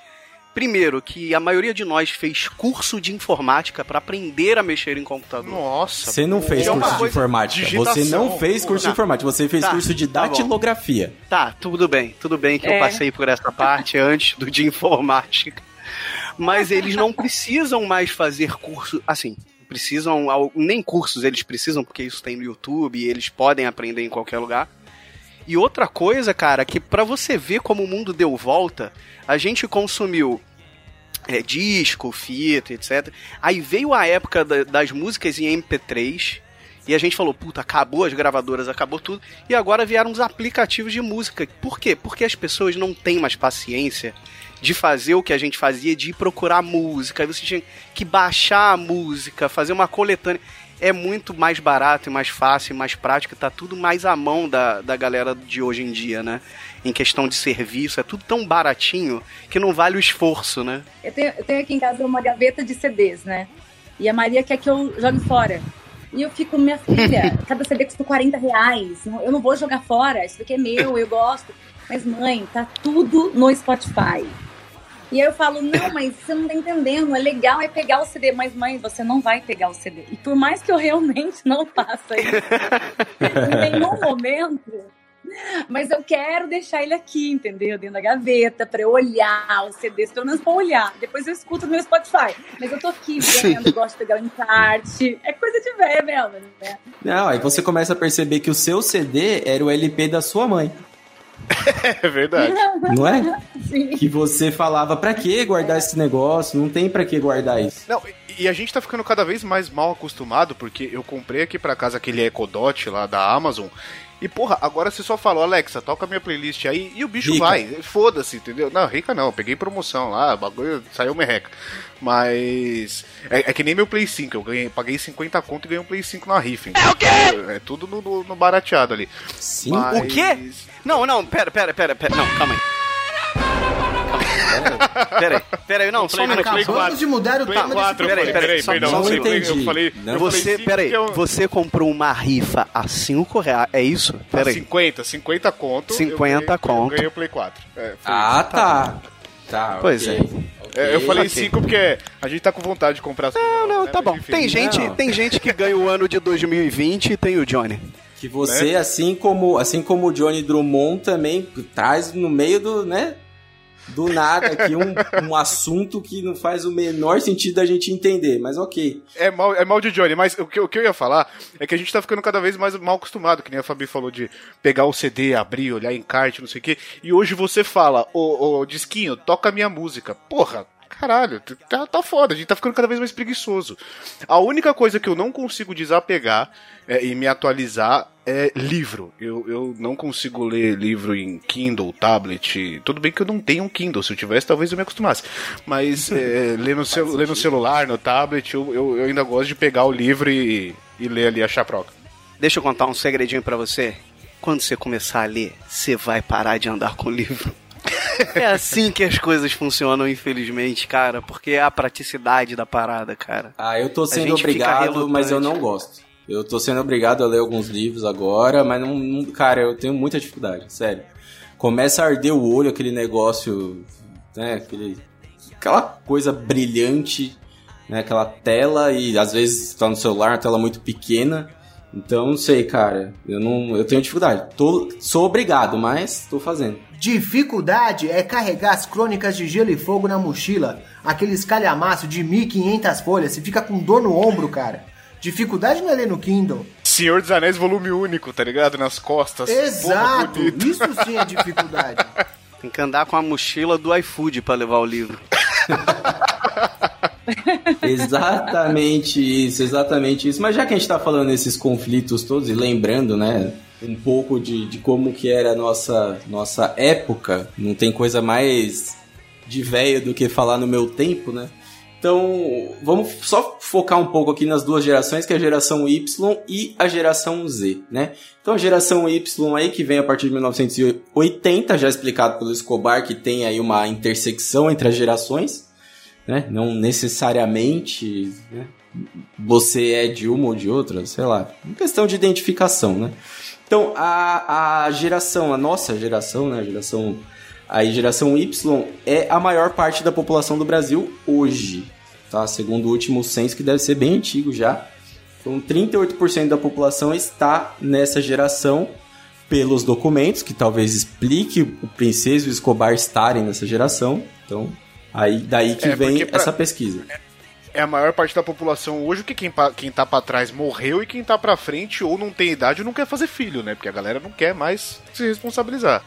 Primeiro, que a maioria de nós fez curso de informática pra aprender a mexer em computador. Nossa. Você não fez É curso de informática. Você digitação. não fez curso de Não. informática. Você fez Tá, curso de tá datilografia. Tá, tudo bem, tudo bem que eu É. passei por essa parte antes do de informática. Mas eles não precisam mais fazer curso, assim, precisam, nem cursos eles precisam, porque isso tem no YouTube e eles podem aprender em qualquer lugar. E outra coisa, cara, que pra você ver como o mundo deu volta, a gente consumiu é, disco, fita, etc. Aí veio a época da- das músicas em MP3 e a gente falou, puta, acabou as gravadoras, acabou tudo. E agora vieram os aplicativos de música. Por quê? Porque as pessoas não têm mais paciência de fazer o que a gente fazia, de ir procurar música. Aí você tinha que baixar a música, fazer uma coletânea. É muito mais barato e mais fácil e mais prático, tá tudo mais à mão da, da galera de hoje em dia, né? Em questão de serviço, é tudo tão baratinho que não vale o esforço, né? Eu tenho, eu tenho aqui em casa uma gaveta de CDs, né? E a Maria quer que eu jogue fora. E eu fico, minha filha, cada CD custa 40 reais. Eu não vou jogar fora, isso daqui é meu, eu gosto. Mas, mãe, tá tudo no Spotify. E aí eu falo, não, mas você não tá entendendo, é legal é pegar o CD. Mas, mãe, você não vai pegar o CD. E por mais que eu realmente não faça isso em nenhum momento, mas eu quero deixar ele aqui, entendeu? Dentro da gaveta, pra eu olhar os CDs, pelo menos pra olhar. Depois eu escuto no meu Spotify. Mas eu tô aqui vendo, gosto de pegar o encarte. É coisa de velha mesmo, né? Não, aí você começa a perceber que o seu CD era o LP da sua mãe, É verdade. não é? Sim. Que você falava, pra que guardar esse negócio? Não tem pra que guardar isso. Não, e- a gente tá ficando cada vez mais mal acostumado, porque eu comprei aqui pra casa aquele Echo Dot lá da Amazon. E, porra, agora você só falou, Alexa, toca minha playlist aí e o bicho Rica. vai. Foda-se, entendeu? Não, rica não, eu peguei promoção lá, o bagulho saiu merreca. Mas. É, é que nem meu Play 5, eu ganhei, paguei 50 conto e ganhei um Play 5 na rifa. É o quê? É tudo no, no- no barateado ali. Sim. Mas- O quê? Não, não, pera, pera, pera, pera. Não, calma aí. Peraí, peraí, não, só um minuto. Play Acabamos 4. de mudar o tema desse 4, programa. Peraí, peraí, só- perdão, só um eu falei- Não, Você, peraí, você comprou uma rifa a 5 reais, é isso? Tá, Peraí. 50, 50 conto. eu 50 ganhei- conto. Eu ganhei o Play 4. É, Ah, tá. Tá, Pois ok. é. É, eu falei ok. 5 porque a gente tá com vontade de comprar as coisas. Não, não, né? tá Mas bom. enfim. Tem gente, Não. tem gente que ganha o ano de 2020 e tem o Johnny. Que você, assim como assim como o Johnny Drummond, também traz no meio do, né? Do nada aqui um, um assunto que não faz o menor sentido da gente entender, mas ok. É mal, é mal de Johnny, mas o que, o que eu ia falar é que a gente tá ficando cada vez mais mal acostumado, que nem a Fabi falou de pegar o CD, abrir, olhar encarte, não sei o quê. E hoje você fala, ô, ô Disquinho, toca minha música. Porra, caralho, tá, tá foda, a gente tá ficando cada vez mais preguiçoso. A única coisa que eu não consigo desapegar é, e me atualizar é livro. Eu, eu não consigo ler livro em Kindle, tablet. Tudo bem que eu não tenho um Kindle. Se eu tivesse, talvez eu me acostumasse. Mas é, ler, no cel- ler no celular, no tablet, eu, eu, eu ainda gosto de pegar o livro e, e ler ali a chaproca. Deixa eu contar um segredinho pra você. Quando você começar a ler, você vai parar de andar com o livro. É assim que as coisas funcionam, infelizmente, cara, porque é a praticidade da parada, cara. Ah, eu tô sendo obrigado, mas eu não gosto. Eu tô sendo obrigado a ler alguns livros agora, mas não, não- cara, eu tenho muita dificuldade, sério. Começa a arder o olho aquele negócio, né, aquele aquela coisa brilhante, né, aquela tela e às vezes tá no celular, uma tela muito pequena. Então, não sei, cara. Eu não, eu tenho dificuldade. Tô, sou obrigado, mas tô fazendo. Dificuldade é carregar as crônicas de Gelo e Fogo na mochila. Aqueles calhamaço de 1500 folhas. Você fica com dor no ombro, cara. Dificuldade não é ler no Kindle. Senhor dos Anéis, volume único, tá ligado? Nas costas. Exato. Isso sim é dificuldade. Tem que andar com a mochila do iFood pra levar o livro. Exatamente isso, exatamente isso. Mas já que a gente tá falando desses conflitos todos e lembrando, né, um pouco de, de como que era a nossa, nossa época, não tem coisa mais de velho do que falar no meu tempo, né? Então, vamos só focar um pouco aqui nas duas gerações, que é a geração Y e a geração Z, né? Então, a geração Y aí, que vem a partir de 1980, já explicado pelo Escobar, que tem aí uma intersecção entre as gerações, né? Não necessariamente né? você é de uma ou de outra, sei lá. Uma questão de identificação, né? Então, a, a geração, a nossa geração, né? A geração, a geração Y é a maior parte da população do Brasil hoje, tá? Segundo o último censo, que deve ser bem antigo já. Então, 38% da população está nessa geração pelos documentos, que talvez explique o Princesa e o Escobar estarem nessa geração. Então, aí daí que É, vem pra- essa pesquisa. É a maior parte da população hoje que quem, quem tá pra trás morreu e quem tá pra frente ou não tem idade ou não quer fazer filho, né? Porque a galera não quer mais se responsabilizar.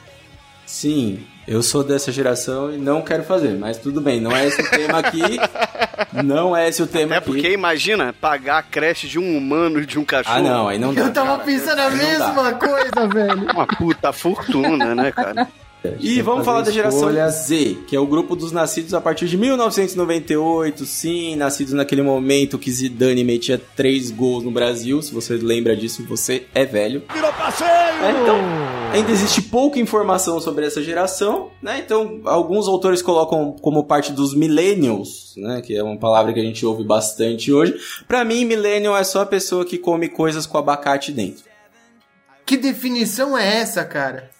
Sim, eu sou dessa geração e não quero fazer, mas tudo bem, não é esse o tema aqui. Não é esse o tema É aqui. porque, imagina, pagar a creche de um humano e de um cachorro. Ah, não, aí não dá. Eu tava pensando a mesma coisa, velho. Uma puta fortuna, né, cara? E vamos é falar da geração escolha. Z, que é o grupo dos nascidos a partir de 1998. Sim, nascidos naquele momento que Zidane metia três gols no Brasil. Se você lembra disso, você é velho. Virou passeio! É, então, ainda existe pouca informação sobre essa geração, né? Então, alguns autores colocam como parte dos millennials, né? Que é uma palavra que a gente ouve bastante hoje. Pra mim, millennial é só a pessoa que come coisas com abacate dentro. Que definição é essa, cara?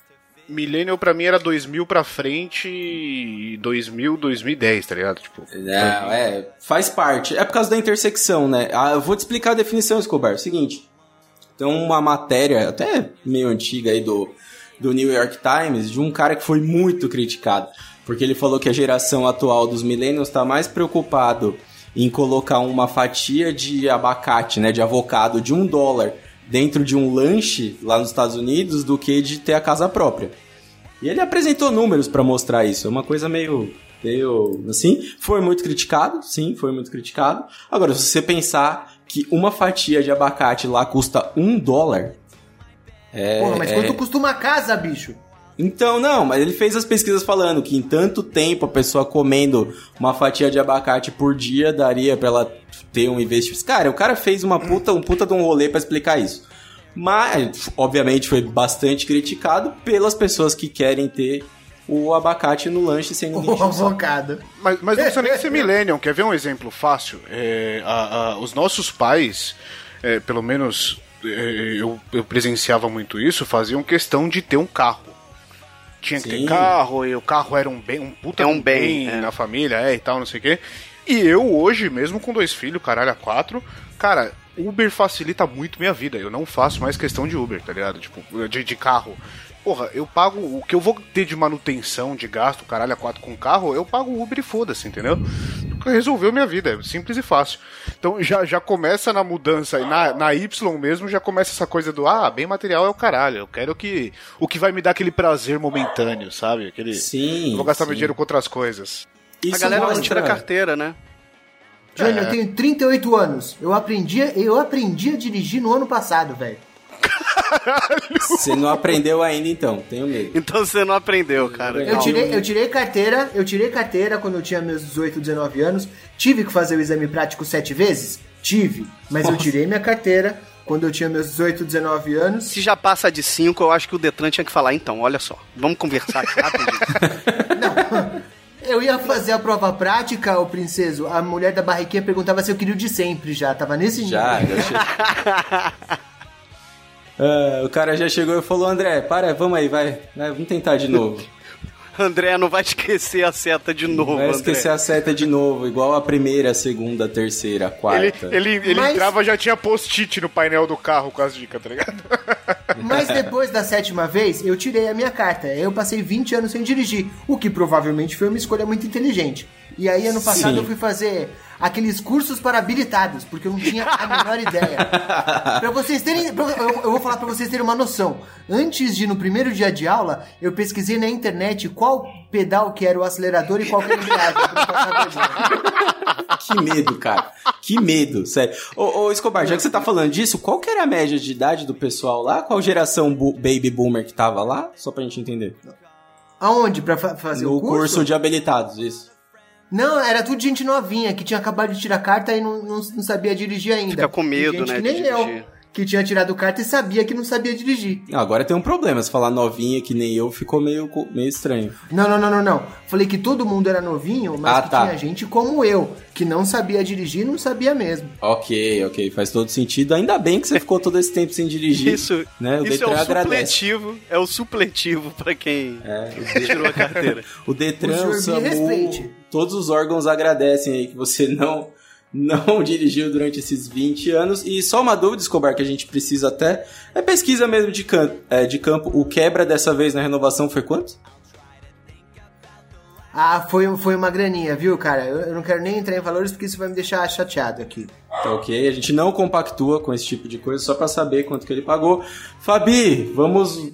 Millennial pra mim era 2000 pra frente e 2000, 2010, tá ligado? Tipo, Não, é, faz parte. É por causa da intersecção, né? Ah, eu vou te explicar a definição, Escobar. É o seguinte. Tem uma matéria, até meio antiga aí do, do New York Times, de um cara que foi muito criticado. Porque ele falou que a geração atual dos millennials está mais preocupado em colocar uma fatia de abacate, né, de avocado de um dólar dentro de um lanche lá nos Estados Unidos do que de ter a casa própria. E ele apresentou números pra mostrar isso. É uma coisa meio, meio assim. Foi muito criticado, sim, foi muito criticado. Agora, se você pensar que uma fatia de abacate lá custa um dólar. É, Porra, mas é- quanto custa uma casa, bicho? Então, não, mas ele fez as pesquisas falando que em tanto tempo a pessoa comendo uma fatia de abacate por dia daria pra ela ter um investimento. Cara, o cara fez uma puta, um puta de um rolê pra explicar isso. Mas, obviamente, foi bastante criticado pelas pessoas que querem ter o abacate no lanche sem ninguém O avocado. Mas, mas não precisa nem ser millennium. Quer ver um exemplo fácil? É, a- a- os nossos pais, é, pelo menos é, eu, eu presenciava muito isso, faziam questão de ter um carro. Tinha que ter Sim. carro, e o carro era um bem, um puta É um de bem, é. na família, é, e tal, não sei o quê. E eu hoje, mesmo com dois filhos, caralho, a quatro, cara, Uber facilita muito minha vida. Eu não faço mais questão de Uber, tá ligado? Tipo, de, de carro. Porra, eu pago o que eu vou ter de manutenção, de gasto, caralho, a quatro com carro, eu pago o Uber e foda-se, entendeu? Resolveu minha vida, é simples e fácil. Então já, já começa na mudança, e na, na Y mesmo já começa essa coisa do, ah, bem material é o caralho, eu quero que, o que vai me dar aquele prazer momentâneo, sabe? Aquele, Sim. eu vou gastar sim. meu dinheiro com outras coisas. A Isso galera não mostra- tira carteira, né? Júnior, É. eu tenho 38 anos. Eu aprendi, eu aprendi a dirigir no ano passado, velho. Você não aprendeu ainda, então. Tenho medo. Então você não aprendeu, cara. Eu tirei, eu tirei carteira, eu tirei carteira quando eu tinha meus 18, 19 anos. Tive que fazer o exame prático sete vezes? Tive. Mas eu tirei minha carteira quando eu tinha meus 18, 19 anos. Se já passa de 5, eu acho que o Detran tinha que falar, então, olha só, vamos conversar aqui rapidinho. Eu ia fazer a prova prática, o princeso. A mulher da barriquinha perguntava se eu queria o de sempre já. Tava nesse nível. Já, Ah, o cara já chegou e falou, André, para, vamos aí, vai, vai, vamos tentar de novo. André, não vai esquecer a seta de novo, Vai André. esquecer a seta de novo, igual a primeira, a segunda, a terceira, a Ele, quarta. ele, ele Mas- entrava já tinha post-it no painel do carro com as dicas, tá ligado? Mas depois da sétima vez, eu tirei a minha carta. Eu passei 20 anos sem dirigir, o que provavelmente foi uma escolha muito inteligente. E aí, ano passado, Sim. eu fui fazer aqueles cursos para habilitados, porque eu não tinha a menor ideia. Pra vocês terem. pra- Eu, eu vou falar pra vocês terem uma noção. Antes de, no primeiro dia de aula, eu pesquisei na internet qual pedal que era o acelerador e qual que era o embreagem. Que medo, cara. Que medo, sério. Ô, ô, Escobar, já que você tá falando disso, qual que era a média de idade do pessoal lá? Qual geração bu- baby boomer que tava lá? Só pra gente entender. Aonde? Pra fa- fazer no o curso? curso de habilitados, isso. Não, era tudo gente novinha, que tinha acabado de tirar carta e não, não, não sabia dirigir ainda. Fica com medo, né, que de nem eu, dirigir. Que tinha tirado carta e sabia que não sabia dirigir. Agora tem um problema. Se falar novinha que nem eu, ficou meio, meio estranho. Não, não, não, não, não. Falei que todo mundo era novinho, mas Ah, que tá. tinha gente como eu, que não sabia dirigir e não sabia mesmo. Ok, ok, faz todo sentido. Ainda bem que você ficou todo esse tempo sem dirigir. Isso, né? O isso é Detran o agradece. supletivo, é o supletivo pra quem É, tirou a carteira. o Detran, O o, SAMU, todos os órgãos agradecem aí que você não não dirigiu durante esses 20 anos. E só uma dúvida, Escobar, que a gente precisa até, é pesquisa mesmo de, can, é, de campo. O quebra dessa vez na renovação foi quanto? Ah, foi, foi uma graninha, viu, cara? Eu, eu não quero nem entrar em valores porque isso vai me deixar chateado aqui. Tá ok, a gente não compactua com esse tipo de coisa, só pra saber quanto que ele pagou. Fabi, vamos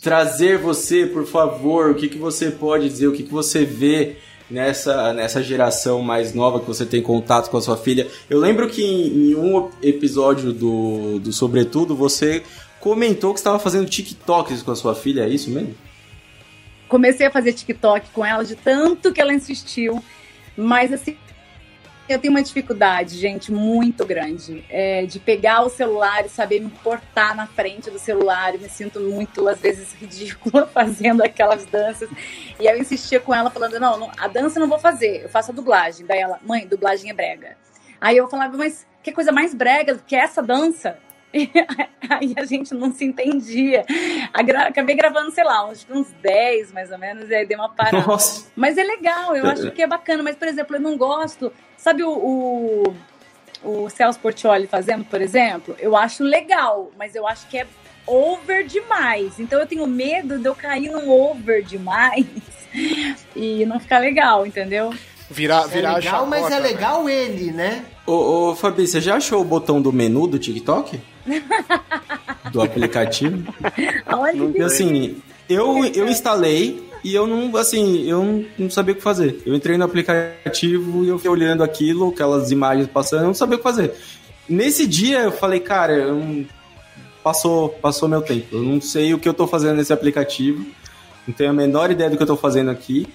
trazer você, por favor, o que, que você pode dizer, o que, que você vê nessa, nessa geração mais nova que você tem contato com a sua filha. Eu lembro que em, em um episódio do, do Sobretudo, você comentou que estava fazendo TikToks com a sua filha, é isso mesmo? comecei a fazer TikTok com ela de tanto que ela insistiu, mas assim, eu tenho uma dificuldade, gente, muito grande, é, de pegar o celular e saber me portar na frente do celular. Eu me sinto muito, às vezes, ridícula fazendo aquelas danças. E eu insistia com ela, falando: não, não, a dança eu não vou fazer, eu faço a dublagem. Daí ela, mãe, dublagem é brega. Aí eu falava, mas que coisa mais brega do que essa dança? E aí a gente não se entendia. Gra- Acabei gravando, sei lá, uns, uns 10 mais ou menos, e aí dei uma parada. Nossa. Mas é legal, eu acho que é bacana. Mas, por exemplo, eu não gosto. Sabe o, o, o Celso Portioli fazendo, por exemplo? Eu acho legal, mas eu acho que é over demais. Então eu tenho medo de eu cair num over demais e não ficar legal, entendeu? Virar, É virar a legal, mas chacota, é né? legal ele, né? Ô, ô Fabi, você já achou o botão do menu do TikTok? do aplicativo? Olha que assim, eu, eu instalei e eu não, assim, eu não, sabia o que fazer. Eu entrei no aplicativo e eu fiquei olhando aquilo, aquelas imagens passando, eu não sabia o que fazer. Nesse dia eu falei, cara, eu passou, passou meu tempo. Eu não sei o que eu tô fazendo nesse aplicativo. Não tenho a menor ideia do que eu tô fazendo aqui.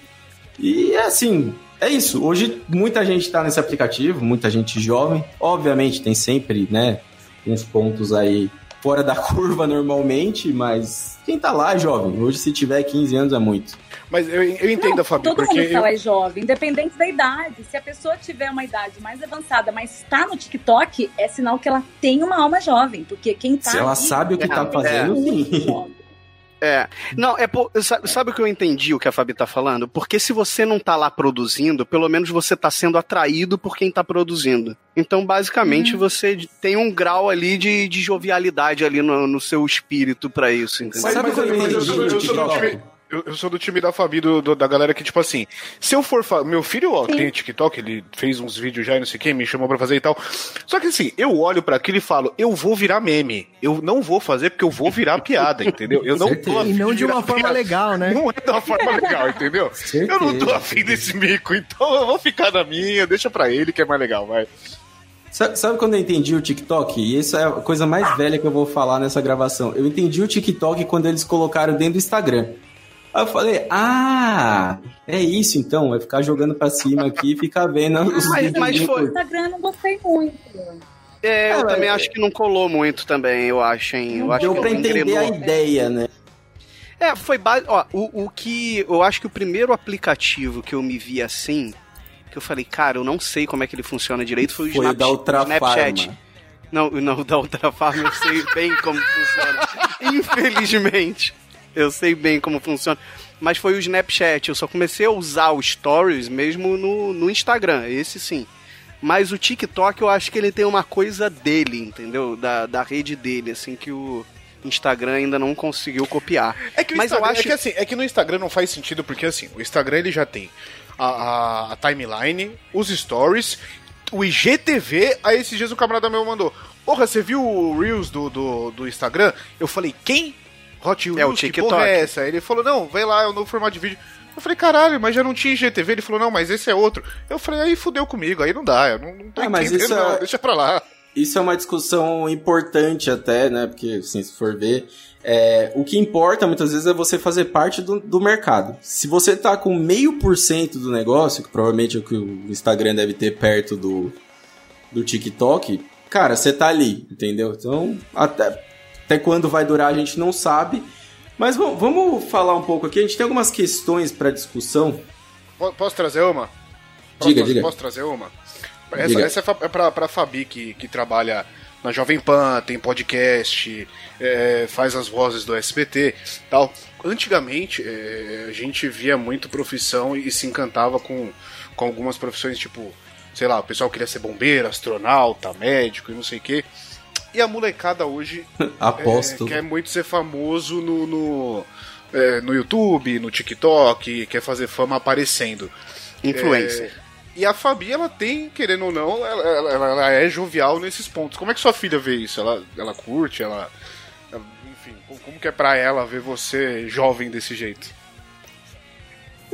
E é assim, é isso. Hoje muita gente tá nesse aplicativo, muita gente jovem. Obviamente tem sempre, né, uns pontos aí fora da curva normalmente, mas quem tá lá é jovem. Hoje, se tiver 15 anos, é muito. Mas eu, eu entendo, Não, Fabi, todo porque. mundo eu- é jovem, independente da idade. Se a pessoa tiver uma idade mais avançada, mas está no TikTok, é sinal que ela tem uma alma jovem. Porque quem tá. Se ela ali sabe o que é tá fazendo, muito sim. É. Não, é por, sabe, sabe o que eu entendi o que a Fabi tá falando? Porque se você não tá lá produzindo, pelo menos você tá sendo atraído por quem tá produzindo. Então, basicamente, você tem um grau ali de, de jovialidade ali no, no seu espírito pra isso, entendeu? Mas sabe mas quando eu eu, entendi sou- eu no sou do TikTok? time, eu, eu sou do time da Fabi, do, do- da galera que, tipo assim, se eu for. Meu filho ó, tem TikTok, ele fez uns vídeos já e não sei o que, me chamou pra fazer e tal. Só que assim, eu olho pra aquilo e falo, eu vou virar meme. Eu não vou fazer porque eu vou virar piada, entendeu? Eu não tô. E não de uma forma piada. legal, né? Não é de uma forma legal, entendeu? Eu não tô Certeza. afim desse mico, então eu vou ficar na minha, deixa pra ele que é mais legal, vai. Sabe, sabe quando eu entendi o TikTok? E isso é a coisa mais velha que eu vou falar nessa gravação. Eu entendi o TikTok quando eles colocaram dentro do Instagram. Aí eu falei, ah, é isso então, é ficar jogando pra cima aqui e ficar vendo os Mas- vídeos mas foi- No Instagram eu não gostei muito. É, eu Cara, também é- acho que não colou muito também, eu acho, hein? Eu acho Deu que pra entender engrenou. a ideia, né? É, foi base... Ó, o, o que. Eu acho que o primeiro aplicativo que eu me vi assim, que eu falei, cara, eu não sei como é que ele funciona direito, foi o, Foi o Snap- da. Snapchat. Não, não, o da Ultrafarma eu sei bem como funciona. Infelizmente. Eu sei bem como funciona. Mas foi o Snapchat. Eu só comecei a usar os stories mesmo no, no Instagram. Esse sim. Mas o TikTok eu acho que ele tem uma coisa dele, entendeu? Da, da rede dele, assim, que o Instagram ainda não conseguiu copiar. É que, o Mas eu Instagram- acho- é que assim, é que no Instagram não faz sentido, porque assim, o Instagram ele já tem a, a- a timeline, os stories, o IGTV, aí esses dias o camarada meu mandou. Porra, você viu o Reels do, do, do Instagram? Eu falei, quem? Hot Reels, É o que TikTok. porra é essa? Ele falou, não, vai lá, é o novo formato de vídeo. Eu falei, caralho, mas já não tinha IGTV? Ele falou, não, mas esse é outro. Eu falei, aí fudeu comigo, aí não dá, eu não, não tô Ah, mas entendendo, isso não, é- deixa pra lá. Isso é uma discussão importante até, né? Porque, assim, se for ver, é, o que importa muitas vezes é você fazer parte do, do mercado. Se você tá com meio por cento do negócio, que provavelmente é o que o Instagram deve ter perto do, do TikTok, cara, você tá ali, entendeu? Então, até, até quando vai durar a gente não sabe. Mas vamos, vamos falar um pouco aqui. A gente tem algumas questões para discussão. Po- Posso trazer uma? Posso, Diga, posso- diga. Posso trazer uma? Essa, Diga. essa é é pra, pra Fabi, que, que trabalha na Jovem Pan, tem podcast, é, faz as vozes do SBT tal. Antigamente, é, a gente via muito profissão e se encantava com, com algumas profissões, tipo, sei lá, o pessoal queria ser bombeiro, astronauta, médico e não sei o quê. E a molecada hoje Aposto. é, quer muito ser famoso no, no, é, no YouTube, no TikTok, quer fazer fama aparecendo. Influencer. É, e a Fabi, ela tem, querendo ou não, ela, ela- ela- é jovial nesses pontos. Como é que sua filha vê isso? Ela, ela curte? Ela, ela- Enfim, como- como que é pra ela ver você jovem desse jeito?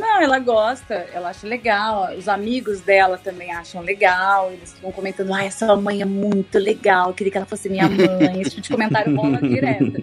Não, ela gosta, ela acha legal. Os amigos dela também acham legal. Eles ficam comentando: ah, essa mãe é muito legal, queria que ela fosse minha mãe. Esse tipo de comentário rola direto.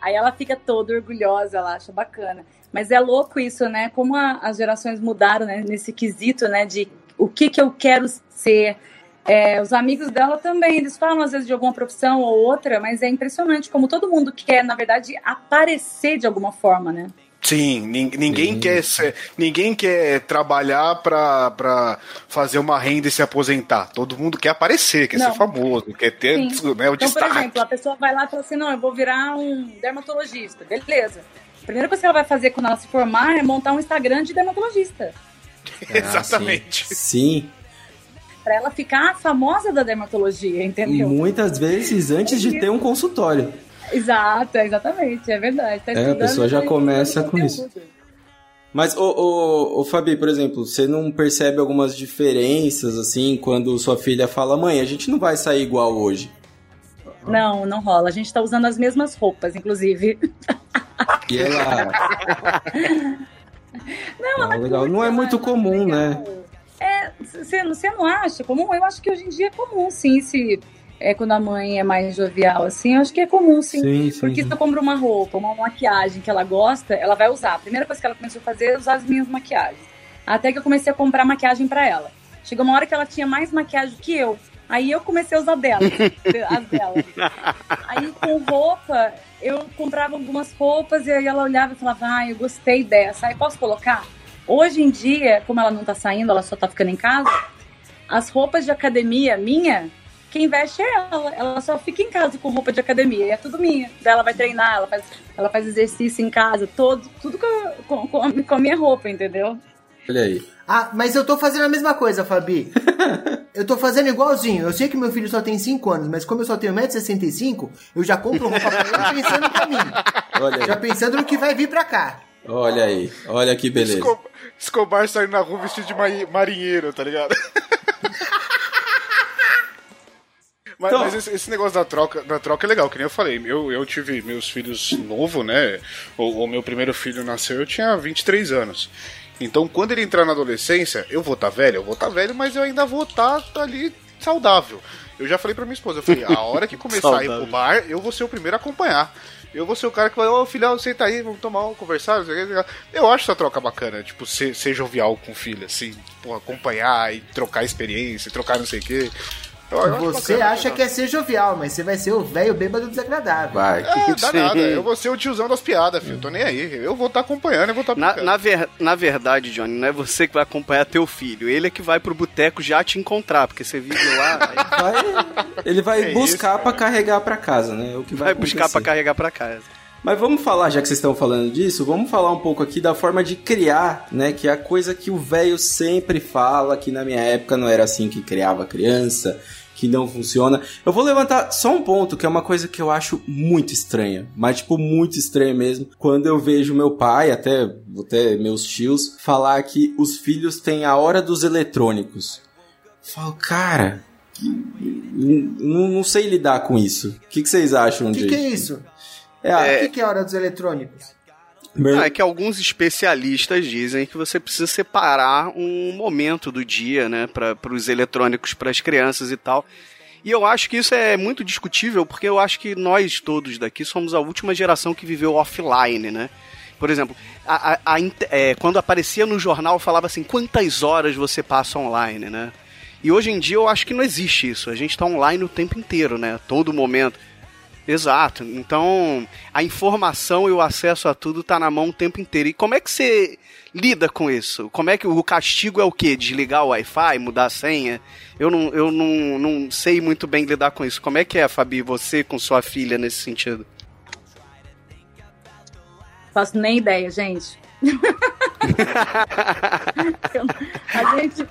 Aí ela fica toda orgulhosa, ela acha bacana. Mas é louco isso, né? Como a- as gerações mudaram né? nesse quesito, né? De o que, que eu quero ser. É, os amigos dela também, eles falam às vezes de alguma profissão ou outra, mas é impressionante como todo mundo quer, na verdade, aparecer de alguma forma, né? Sim, nin- ninguém Sim. quer ser, ninguém quer trabalhar pra fazer uma renda e se aposentar. Todo mundo quer aparecer, quer Não. ser famoso, quer ter Sim. né, o Então, por destaque. exemplo, a pessoa vai lá e fala assim: não, eu vou virar um dermatologista. Beleza. A primeira coisa que ela vai fazer quando ela se formar é montar um Instagram de dermatologista. Exatamente. Ah, sim. Pra ela ficar famosa da dermatologia, sim. entendeu? Muitas vezes antes de ter um consultório. Exato, exatamente, é verdade. Tá É, a pessoa já começa com conteúdo. Mas, ô, ô, ô, Fabi, por exemplo, você não percebe algumas diferenças, assim, quando sua filha fala, mãe, a gente não vai sair igual hoje. Não, não rola. A gente tá usando as mesmas roupas, inclusive. E ela... Não, Ah, legal. Não é ela muito ela comum, legal. né? É, você você não acha comum? Eu acho que hoje em dia é comum, sim, se é quando a mãe é mais jovial, assim, eu acho que é comum, sim. Sim, sim. Porque se eu compro uma roupa, uma maquiagem que ela gosta, ela vai usar. A primeira coisa que ela começou a fazer é usar as minhas maquiagens. Até que eu comecei a comprar maquiagem pra ela. Chegou uma hora que ela tinha mais maquiagem que eu. Aí eu comecei a usar delas, as delas. Aí com roupa, eu comprava algumas roupas e aí ela olhava e falava, ah, eu gostei dessa. Aí posso colocar? Hoje em dia, como ela não tá saindo, ela só tá ficando em casa, as roupas de academia minha, quem veste é ela. Ela só fica em casa com roupa de academia. E é tudo minha. Daí Ela vai treinar, ela faz, ela faz exercício em casa, todo, tudo com, com, com a minha roupa, entendeu? Olha aí. Ah, mas eu tô fazendo a mesma coisa, Fabi. eu tô fazendo igualzinho. Eu sei que meu filho só tem 5 anos, mas como eu só tenho 1,65m, eu já compro roupa pra ele pensando pra mim. Olha Já aí. pensando no que vai vir pra cá. Olha aí. Olha que beleza. Escobar, Escobar saindo na rua vestido de mari- marinheiro, tá ligado? Mas, Então- mas esse, esse negócio da troca, da troca é legal, que nem eu falei. Eu, eu tive meus filhos novo, né? O, o meu primeiro filho nasceu, eu tinha 23 anos. Então, quando ele entrar na adolescência, eu vou estar velho, eu vou estar velho, mas eu ainda vou estar ali saudável. Eu já falei pra minha esposa, eu falei, a hora que começar a ir pro bar, eu vou ser o primeiro a acompanhar. Eu vou ser o cara que vai, ô filhão, senta aí, vamos tomar um, conversar. Eu acho essa troca bacana, tipo, ser, ser jovial com o filho, assim, pô, acompanhar e trocar experiência, trocar não sei o que. Você acha que é ser jovial, mas você vai ser o velho bêbado desagradável. Vai. É, dá nada. Eu vou ser o tiozão das piadas, filho. Tô nem aí. Eu vou estar acompanhando, eu vou estar Na, na, ver- na verdade, Johnny, não é você que vai acompanhar teu filho. Ele é que vai pro boteco já te encontrar, porque você vive lá, Vai- ele vai É buscar pra carregar pra casa, né? É o que vai, vai buscar pra carregar pra casa. Mas vamos falar, já que vocês estão falando disso, vamos falar um pouco aqui da forma de criar, né? Que é a coisa que o velho sempre fala, que na minha época não era assim que criava criança, que não funciona. Eu vou levantar só um ponto, que é uma coisa que eu acho muito estranha, mas tipo, muito estranha mesmo, quando eu vejo meu pai, até, até meus tios, falar que os filhos têm a hora dos eletrônicos. Eu falo, cara, não, não sei lidar com isso. O que, que vocês acham O que, disso? que é isso? É, a- O que, que é a hora dos eletrônicos? Ah, é que alguns especialistas dizem que você precisa separar um momento do dia, né, para os eletrônicos, para as crianças e tal. E eu acho que isso é muito discutível, porque eu acho que nós todos daqui somos a última geração que viveu offline, né? Por exemplo, a- a- a é, quando aparecia no jornal, falava assim, quantas horas você passa online, né? E hoje em dia eu acho que não existe isso. A gente tá online o tempo inteiro, né? Todo momento. Exato. Então, a informação e o acesso a tudo tá na mão o tempo inteiro. E como é que você lida com isso? Como é que o castigo é o quê? Desligar o Wi-Fi, mudar a senha? Eu não, eu não, não sei muito bem lidar com isso. Como é que é, Fabi, você com sua filha nesse sentido? Faço nem ideia, gente. A gente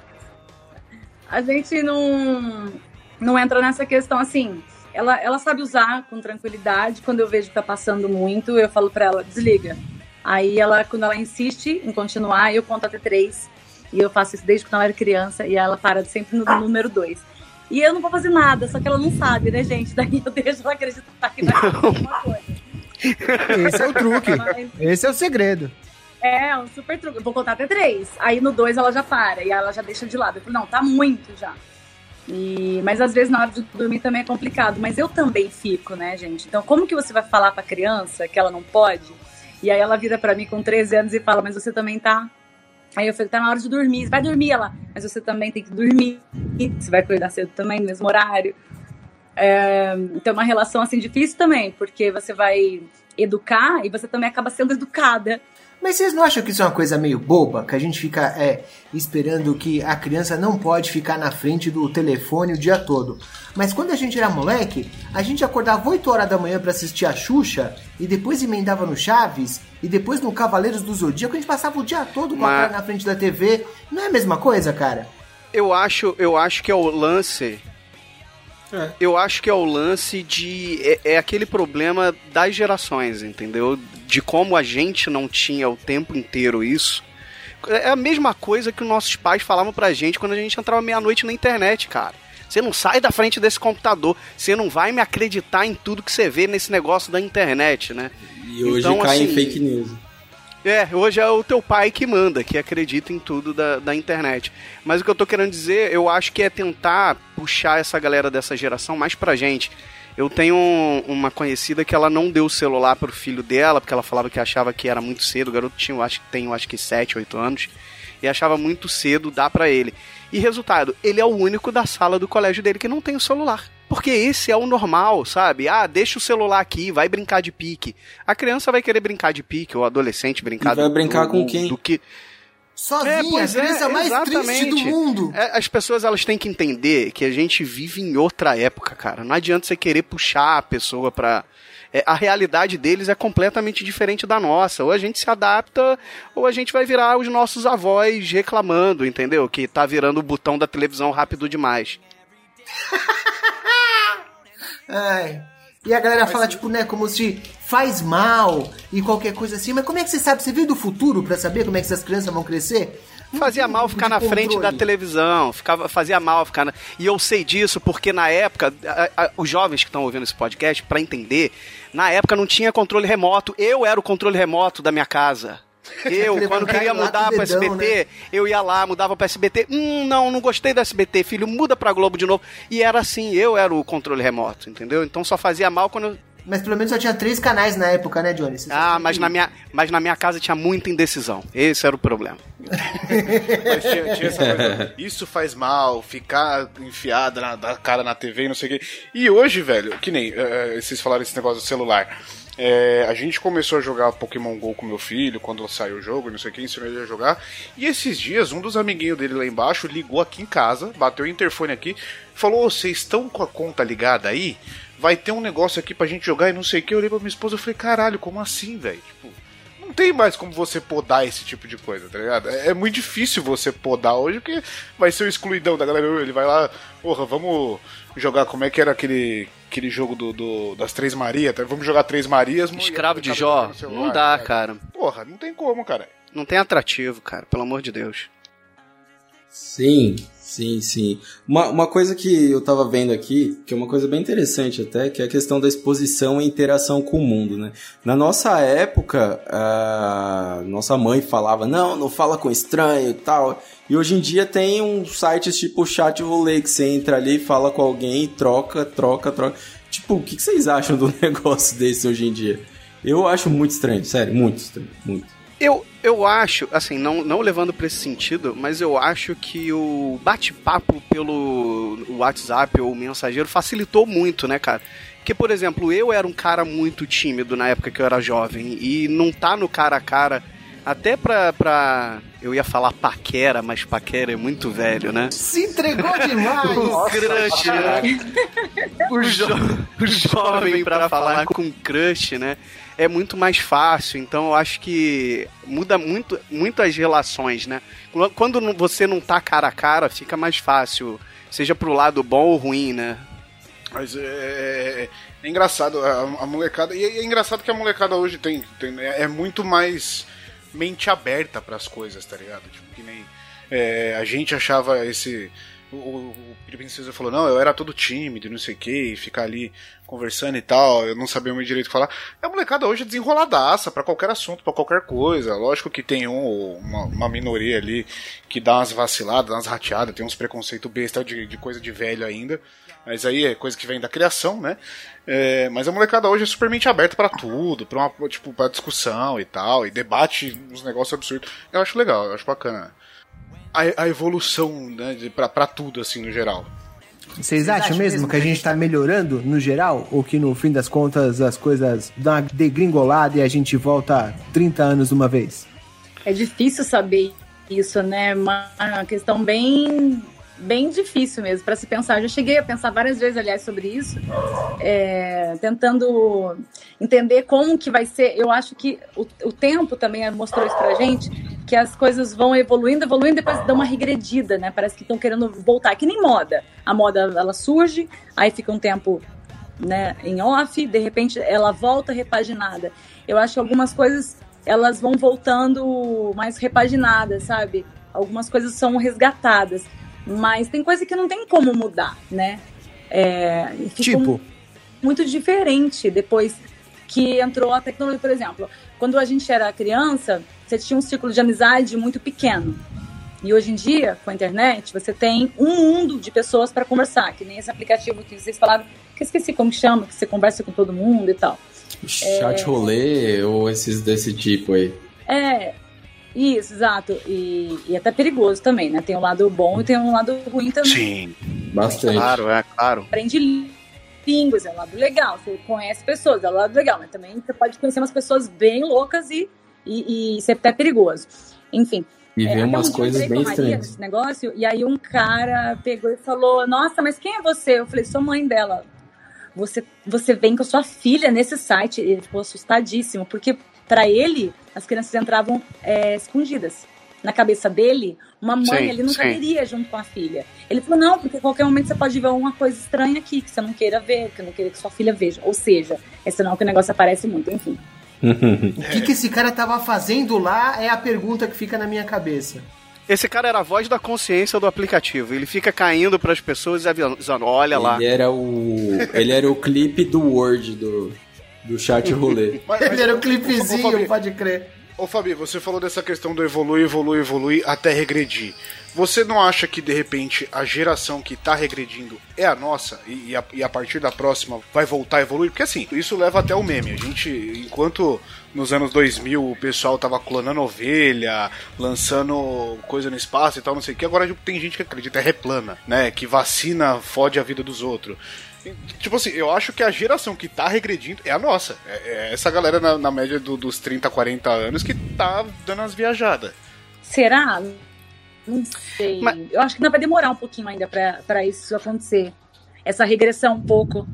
a gente não não entra nessa questão assim. Ela, ela sabe usar com tranquilidade. Quando eu vejo que tá passando muito, eu falo pra ela, desliga. Aí ela, quando ela insiste em continuar, eu conto até três. E eu faço isso desde quando ela era criança. E ela para sempre no número dois. E eu não vou fazer nada, só que ela não sabe, né, gente? Daí eu deixo ela acreditar que vai acontecer alguma coisa. Esse é o truque. Mas- Esse é o segredo. é, um super truque. Eu vou contar até três. Aí no dois ela já para. E aí ela já deixa de lado. Eu falo, não, tá muito já. E, mas às vezes na hora de dormir também é complicado. Mas eu também fico, né, gente? Então como que você vai falar pra criança que ela não pode? E aí ela vira pra mim com 13 anos e fala, mas você também tá. Aí eu falei, tá na hora de dormir. Vai dormir ela. Mas você também tem que dormir. Você vai acordar cedo também, no mesmo horário. É, então é uma relação assim difícil também, porque você vai educar e você também acaba sendo educada. Mas vocês não acham que isso é uma coisa meio boba? Que a gente fica é, esperando que a criança não pode ficar na frente do telefone o dia todo. Mas quando a gente era moleque, a gente acordava 8 horas da manhã pra assistir a Xuxa e depois emendava no Chaves e depois no Cavaleiros do Zodíaco. A gente passava o dia todo com a cara na frente da TV. Não é a mesma coisa, cara? Eu acho, eu acho que é o lance. É. Eu acho que é o lance de. É, é aquele problema das gerações, entendeu? De como a gente não tinha o tempo inteiro isso. É a mesma coisa que os nossos pais falavam pra gente quando a gente entrava meia-noite na internet, cara. Você não sai da frente desse computador. Você não vai me acreditar em tudo que você vê nesse negócio da internet, né? E hoje Então, cai em assim, fake news. É, hoje é o teu pai que manda, que acredita em tudo da, da internet. Mas o que eu tô querendo dizer, eu acho que é tentar puxar essa galera dessa geração mais pra gente. Eu tenho um- uma conhecida que ela não deu o celular pro filho dela, porque ela falava que achava que era muito cedo. O garoto tinha, eu acho tem, eu acho que 7, 8 anos. E achava muito cedo dar pra ele. E resultado, ele é o único da sala do colégio dele que não tem o celular. Porque esse é o normal, sabe? Ah, deixa o celular aqui, vai brincar de pique. A criança vai querer brincar de pique, ou o adolescente brincar E vai do- brincar do- com quem? Do que Sozinha, É, pois a criança é, mais triste do exatamente. mundo. É, as pessoas elas têm que entender que a gente vive em outra época, cara. Não adianta você querer puxar a pessoa pra. é, a realidade deles é completamente diferente da nossa. Ou a gente se adapta, ou a gente vai virar os nossos avós reclamando, entendeu? Que tá virando o botão da televisão rápido demais. Ai. E a galera fala, tipo, né, como se faz mal e qualquer coisa assim. Mas como é que você sabe? Você veio do futuro pra saber como é que essas crianças vão crescer? Fazia mal ficar na frente da televisão, ficava, fazia mal ficar na... E eu sei disso porque na época, a- a- os jovens que estão ouvindo esse podcast, pra entender, na época não tinha controle remoto. Eu era o controle remoto da minha casa. Eu, quando queria mudar o pro SBT, né? eu ia lá, mudava pro SBT. Hum, não, não gostei do SBT, filho, muda pra Globo de novo. E era assim, eu era o controle remoto, entendeu? Então só fazia mal quando eu Mas pelo menos só tinha três canais na época, né, Johnny? Você Ah, mas que- na, minha, mas na minha casa tinha muita indecisão. Esse era o problema. Mas tinha, tinha essa coisa, isso faz mal, ficar enfiada na, da cara na TV e não sei o quê. E hoje, velho, que nem eh, vocês falaram esse negócio do celular. É, a gente começou a jogar Pokémon GO com meu filho quando saiu o jogo, não sei o que, ensinou ele a jogar. E esses dias, um dos amiguinhos dele lá embaixo ligou aqui em casa, bateu o interfone aqui, falou: "Ô, Vocês estão com a conta ligada aí? Vai ter um negócio aqui pra gente jogar e não sei o que. Eu olhei pra minha esposa e falei: Caralho, como assim, velho? Tipo, não tem mais como você podar esse tipo de coisa, tá ligado? É, é muito difícil você podar hoje, porque vai ser o excluidão da galera. Ele vai lá, porra, vamos jogar como é que era aquele, aquele jogo do, do- das Três Marias, tá? Vamos jogar Três Marias. Escravo de Jó, celular, não dá, sabe? cara. Porra, não tem como, cara. Não tem atrativo, cara, pelo amor de Deus. Sim, sim, sim. Uma, uma coisa que eu tava vendo aqui, que é uma coisa bem interessante até, que é a questão da exposição e interação com o mundo, né? Na nossa época, a nossa mãe falava, não, não fala com estranho e tal. E hoje em dia tem uns sites tipo Chat Rolê, que você entra ali, fala com alguém, troca, troca, troca. Tipo, o que vocês acham do negócio desse hoje em dia? Eu acho muito estranho, sério, muito estranho, muito. Eu, eu acho, assim, não, não levando pra esse sentido, mas eu acho que o bate-papo pelo WhatsApp ou mensageiro facilitou muito, né, cara? Porque, por exemplo, eu era um cara muito tímido na época que eu era jovem e não tá no cara a cara, até pra, pra. Eu ia falar paquera, mas paquera é muito velho, né? Se entregou demais! O crush, né? O, jo o jovem pra falar com crush, né? É muito mais fácil, então eu acho que muda muito, muito as relações, né? Quando você não tá cara a cara, fica mais fácil, seja pro lado bom ou ruim, né? Mas é, é- é engraçado, a, a molecada. E é engraçado que a molecada hoje tem. tem- é, é muito mais mente aberta pras coisas, tá ligado? Tipo, que nem. é, a gente achava esse. O, o, o Princesa falou, não, eu era todo tímido, não sei o que, e ficar ali conversando e tal, eu não sabia muito direito que falar. A molecada hoje é desenroladaça pra qualquer assunto, pra qualquer coisa. Lógico que tem um, uma, uma minoria ali que dá umas vaciladas, umas rateadas, tem uns preconceitos besta de, de coisa de velho ainda. Mas aí é coisa que vem da criação, né? É, mas a molecada hoje é supermente aberta pra tudo, pra uma tipo para discussão e tal, e debate uns negócios absurdos. Eu acho legal, eu acho bacana. A, a evolução, né, de, pra, pra tudo, assim, no geral. Vocês acham mesmo que a gente tá melhorando no geral? Ou que no fim das contas as coisas dão uma degringolada e a gente volta 30 anos de uma vez? É difícil saber isso, né? Uma questão bem, bem difícil mesmo para se pensar. Eu já cheguei a pensar várias vezes, aliás, sobre isso, é, tentando entender como que vai ser. Eu acho que o, o tempo também mostrou isso pra gente, que as coisas vão evoluindo, evoluindo, depois dão uma regredida, né? Parece que estão querendo voltar, que nem moda. A moda ela surge, aí fica um tempo né, em off, de repente ela volta repaginada. Eu acho que algumas coisas elas vão voltando mais repaginadas, sabe? Algumas coisas são resgatadas, mas tem coisa que não tem como mudar, né? É, Tipo, muito diferente depois que entrou a tecnologia, por exemplo. Quando a gente era criança, você tinha um círculo de amizade muito pequeno. E hoje em dia, com a internet, você tem um mundo de pessoas para conversar, que nem esse aplicativo que vocês falaram, que eu esqueci como chama, que você conversa com todo mundo e tal. Chat rolê ou esses desse tipo aí. É, isso, exato. E, e é até perigoso também, né? Tem um lado bom e tem um lado ruim também. Sim, Bastante. Claro, é claro. Aprende línguas, é um lado legal. Você conhece pessoas, é um lado legal. Mas também você pode conhecer umas pessoas bem loucas e, e, e isso é até perigoso. Enfim. E É, ver umas um coisas entrei bem com a Maria estranhas. nesse negócio, e aí um cara pegou e falou: Nossa, mas quem é você? Eu falei: Sou mãe dela. Você, você vem com a sua filha nesse site. Ele ficou assustadíssimo, porque para ele as crianças entravam é, escondidas. Na cabeça dele, uma mãe Sim, ele nunca sim. iria junto com a filha. Ele falou: Não, porque a qualquer momento você pode ver alguma coisa estranha aqui que você não queira ver, que não queira que sua filha veja. Ou seja, é sinal que o negócio aparece muito, enfim. O que, que esse cara tava fazendo lá é a pergunta que fica na minha cabeça. Esse cara era a voz da consciência do aplicativo. Ele fica caindo pras pessoas e avisando: olha lá. Ele era o. Ele era o clipe do Word do, do chat rolê. Mas- Ele era o Ô, clipezinho, Fabi, pode crer. Ô Fabi, você falou dessa questão do evolui, evolui, evolui até regredir. Você não acha que de repente a geração que tá regredindo é a nossa e, e a, e a partir da próxima vai voltar a evoluir? Porque assim, isso leva até o meme. A gente, enquanto nos anos 2000 o pessoal tava clonando ovelha, lançando coisa no espaço e tal, não sei o que, agora tem gente que acredita é replana, né? Que vacina fode a vida dos outros. Tipo assim, eu acho que a geração que tá regredindo é a nossa. É, é essa galera na, na média do- dos 30, 40 anos que tá dando as viajadas. Será? Não sei. Mas- Eu acho que ainda vai demorar um pouquinho ainda pra pra isso acontecer. Essa regressão um pouco.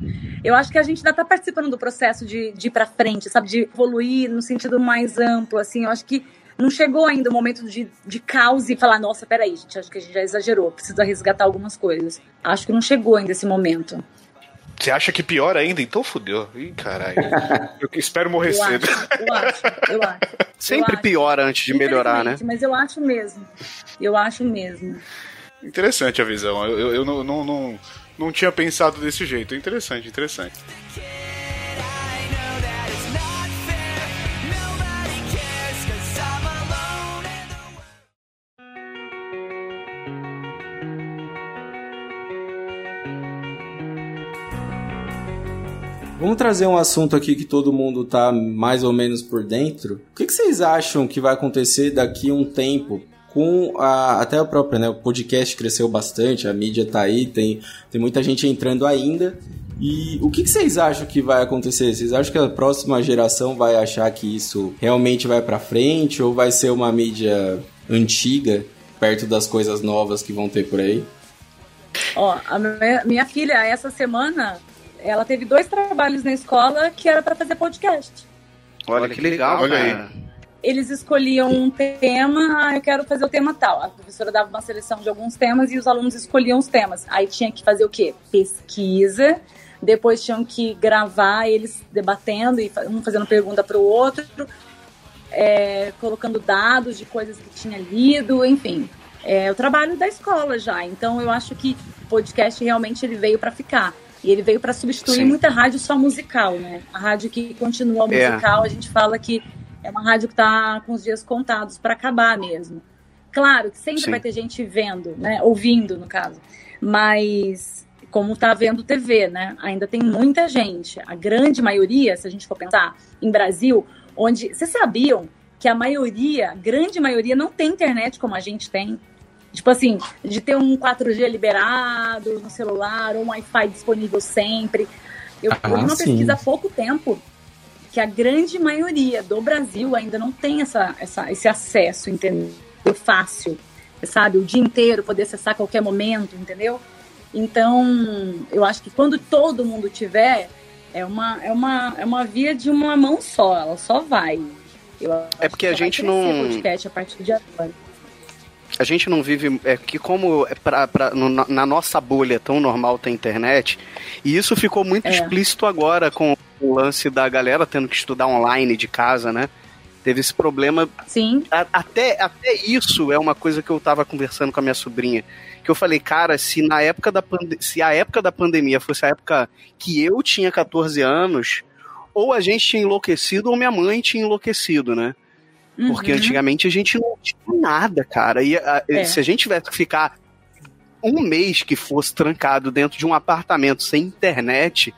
Eu acho que a gente ainda tá participando do processo de, de ir pra frente, sabe? De evoluir no sentido mais amplo, assim. Eu acho que não chegou ainda o momento de, de caos e falar, nossa, peraí, gente, acho que a gente já exagerou, precisa resgatar algumas coisas. Acho que não chegou ainda esse momento. Você acha que pior ainda? Então fudeu. Ih, caralho. Eu espero morrer Eu cedo. acho, eu acho, eu acho. Sempre Eu acho. piora antes de melhorar, né? Mas eu acho mesmo. Eu acho mesmo. Interessante a visão. Eu, eu, eu não, não, não, não tinha pensado desse jeito. Interessante, interessante. Vamos trazer um assunto aqui que todo mundo tá mais ou menos por dentro. O que, que vocês acham que vai acontecer daqui a um tempo? Com a, até o próprio, né? O podcast cresceu bastante, a mídia tá aí, tem, tem muita gente entrando ainda. E o que, que vocês acham que vai acontecer? Vocês acham que a próxima geração vai achar que isso realmente vai pra frente ou vai ser uma mídia antiga perto das coisas novas que vão ter por aí? Ó, a minha, minha filha, essa semana, ela teve dois trabalhos na escola que era para fazer podcast. Olha que legal, Olha aí. cara. Eles escolhiam um tema, ah, eu quero fazer o tema tal. A professora dava uma seleção de alguns temas e os alunos escolhiam os temas. Aí tinha que fazer o quê? Pesquisa. Depois tinham que gravar eles debatendo e um fazendo pergunta para o outro, é, colocando dados de coisas que tinha lido, enfim. É o trabalho da escola já. Então eu acho que o podcast realmente ele veio para ficar. E ele veio para substituir Sim. muita rádio só musical, né? A rádio que continua É. musical, a gente fala que é uma rádio que está com os dias contados para acabar mesmo. Claro que sempre Sim. vai ter gente vendo, né? Ouvindo, no caso. Mas como tá vendo TV, né? Ainda tem muita gente. A grande maioria, se a gente for pensar em Brasil, onde vocês sabiam que a maioria, a grande maioria, não tem internet como a gente tem. Tipo assim, de ter um 4G liberado no celular, ou um Wi-Fi disponível sempre. Eu, Ah, uma sim. pesquisa há pouco tempo que a grande maioria do Brasil ainda não tem essa, essa, esse acesso, entendeu? Fácil, sabe? O dia inteiro, poder acessar a qualquer momento, entendeu? Então, eu acho que quando todo mundo tiver, é uma, é uma, é uma via de uma mão só, ela só vai. Eu É porque que a gente não- podcast a partir de agora. A gente não vive. É que, como é pra, pra- no- na, nossa bolha é tão normal ter internet, e isso ficou muito É. explícito agora com o lance da galera tendo que estudar online de casa, né? Teve esse problema Sim, A- até, até isso é uma coisa que eu tava conversando com a minha sobrinha. Que eu falei, cara, se na época da se a época da pandemia fosse a época que eu tinha 14 anos, ou a gente tinha enlouquecido ou minha mãe tinha enlouquecido, né? Porque Uhum. antigamente a gente não tinha nada, cara. E a- É. se a gente tivesse que ficar um mês que fosse trancado dentro de um apartamento sem internet,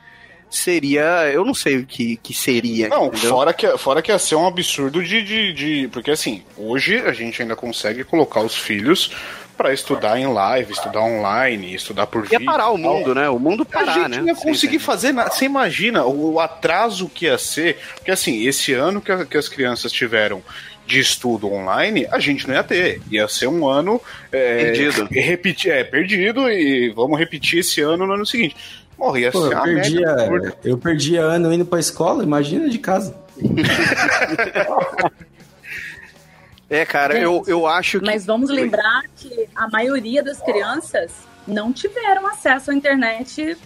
seria. Eu não sei o que, que seria. Não, entendeu? fora que, fora que ia ser um absurdo de, de, de- Porque assim, hoje a gente ainda consegue colocar os filhos pra estudar em live, estudar online, estudar por Ia vídeo. parar o mundo, né? O mundo A parar, gente né? não ia conseguir sim. fazer nada. Você imagina o atraso que ia ser. Porque assim, esse ano que, a- que as crianças tiveram de estudo online, a gente não ia ter. Ia ser um ano é, Perdido. e repetir, é, perdido e vamos repetir esse ano no ano seguinte. Morria ia Pô, eu perdia, eu perdia ano indo pra escola, imagina de casa. É, cara, Gente, eu, eu acho que. Mas vamos lembrar que a maioria das crianças não tiveram acesso à internet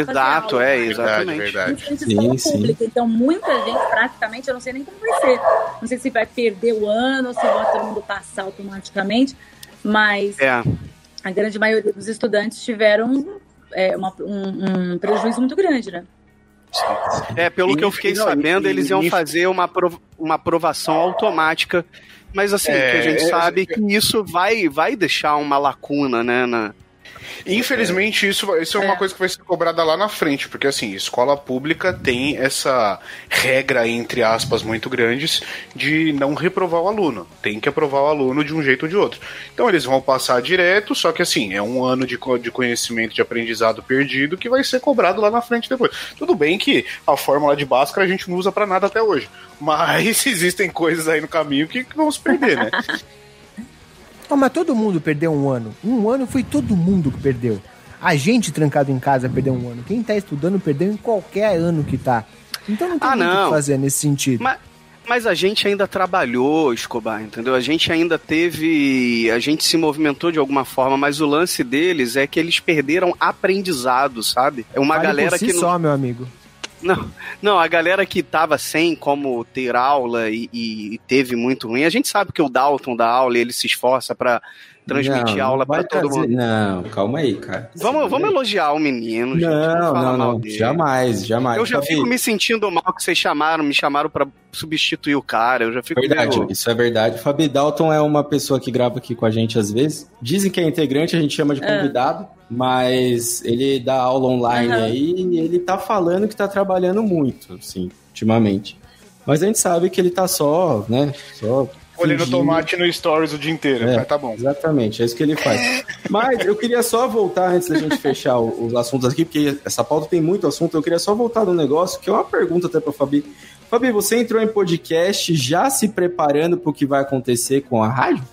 Exato, é, Verdade, exatamente. verdade. Principalmente Sim, sim. pública. Então, muita gente, praticamente, eu não sei nem como vai ser. Não sei se vai perder o ano ou se vai todo mundo passar automaticamente. Mas É, a grande maioria dos estudantes tiveram é, uma- um, um prejuízo muito grande, né? é, pelo E- que eu fiquei não, sabendo, e- eles iam e- fazer uma, uma aprovação automática. Mas assim, É, que a gente é, sabe que isso vai, vai deixar uma lacuna, né? Na... Infelizmente, isso, isso é uma É. coisa que vai ser cobrada lá na frente, porque assim, escola pública tem essa regra, entre aspas, muito grandes, de não reprovar o aluno. Tem que aprovar o aluno de um jeito ou de outro. Então eles vão passar direto, só que assim, é um ano de, de conhecimento, de aprendizado perdido que vai ser cobrado lá na frente depois. Tudo bem que a fórmula de Bhaskara a gente não usa pra nada até hoje, mas existem coisas aí no caminho que que vão se perder, né? Ah, mas todo mundo perdeu um ano. Um ano foi todo mundo que perdeu. A gente trancado em casa perdeu um ano. Quem tá estudando perdeu em qualquer ano que tá. Então não tem Ah, muito o não. que fazer nesse sentido. Mas, mas a gente ainda trabalhou, Escobar, entendeu? A gente ainda teve. A gente se movimentou de alguma forma, mas o lance deles é que eles perderam aprendizado, sabe? É uma Fale galera por si que. não- só, meu amigo. Não, não, a galera que tava sem como ter aula e, e teve muito ruim. A gente sabe que o Dalton dá aula e ele se esforça pra transmitir Não, aula não pra vai todo mundo. Não, calma aí, cara. Vamos, vamos elogiar o menino, gente. Não, falar não, mal não. dele. Jamais, jamais. Eu já fico me sentindo mal que vocês chamaram, me chamaram pra substituir o cara. Eu já fico Verdade, meio- isso é verdade. Fabi Dalton é uma pessoa que grava aqui com a gente às vezes. Dizem que é integrante, a gente chama de É. mas ele dá aula online Aham. aí e ele tá falando que tá trabalhando muito, assim, ultimamente. Mas a gente sabe que ele tá só, né, só Olhando tomate no stories o dia inteiro, É. mas tá bom. Exatamente, é isso que ele faz. Mas eu queria só voltar antes da gente fechar o- os assuntos aqui, porque essa pauta tem muito assunto. Eu queria só voltar no negócio, que é uma pergunta até pra Fabi. Fabi, você entrou em podcast já se preparando pro que vai acontecer com a rádio?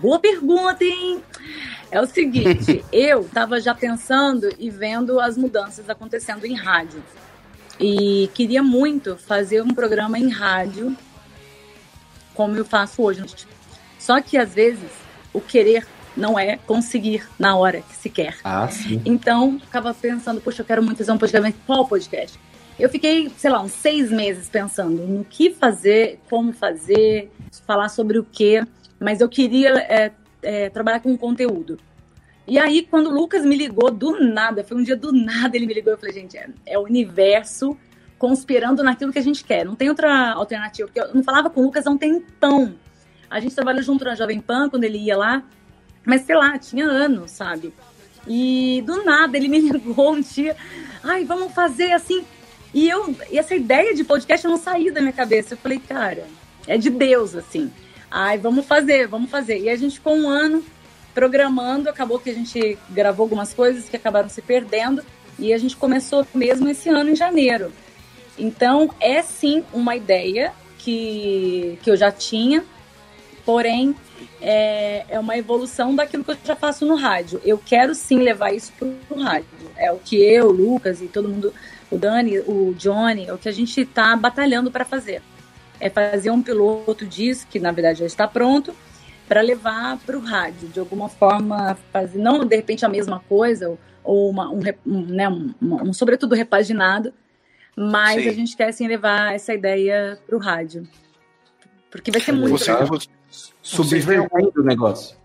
Boa pergunta, hein? É o seguinte, eu tava já pensando e vendo as mudanças acontecendo em rádio. E queria muito fazer um programa em rádio, como eu faço hoje. Só que às vezes o querer não é conseguir na hora que se quer. Ah, sim. Então, ficava pensando, poxa, eu quero muito fazer um podcast, mas qual podcast? Eu fiquei, sei lá, uns seis meses pensando no que fazer, como fazer, falar sobre o quê, mas eu queria é, é, trabalhar com conteúdo. E aí, quando o Lucas me ligou, do nada, foi um dia do nada ele me ligou, eu falei, gente, é, é o universo conspirando naquilo que a gente quer, não tem outra alternativa, porque eu não falava com o Lucas há um tempão. A gente trabalhou junto na Jovem Pan, quando ele ia lá, mas sei lá, tinha anos, sabe? E do nada ele me ligou um dia, ai, vamos fazer assim. E eu, e essa ideia de podcast não saía da minha cabeça. Eu falei, cara, é de Deus, assim. Ai, vamos fazer, vamos fazer. E a gente ficou um ano programando, acabou que a gente gravou algumas coisas que acabaram se perdendo. E a gente começou mesmo esse ano em janeiro. Então, é sim uma ideia que, que eu já tinha, porém, é, é uma evolução daquilo que eu já faço no rádio. Eu quero sim levar isso pro rádio. É o que eu, o Lucas e todo mundo, o Dani, o Johnny, é o que a gente está batalhando para fazer. É fazer um piloto disso, que na verdade já está pronto, para levar para o rádio, de alguma forma, fazer, não de repente a mesma coisa, ou, uma, um, um, né, um, um, um sobretudo repaginado, mas Sim. a gente quer sim levar essa ideia para o rádio. Porque vai ser muito você- Subvertendo o negócio.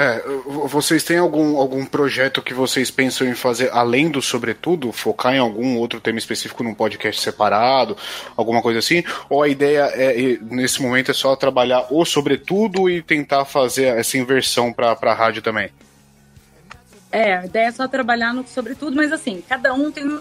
É, vocês têm algum, algum projeto que vocês pensam em fazer além do sobretudo? Focar em algum outro tema específico num podcast separado? Alguma coisa assim? Ou a ideia é, nesse momento, é só trabalhar o sobretudo e tentar fazer essa inversão pra, pra rádio também? É, a ideia é só trabalhar no sobretudo, mas assim, cada um tem,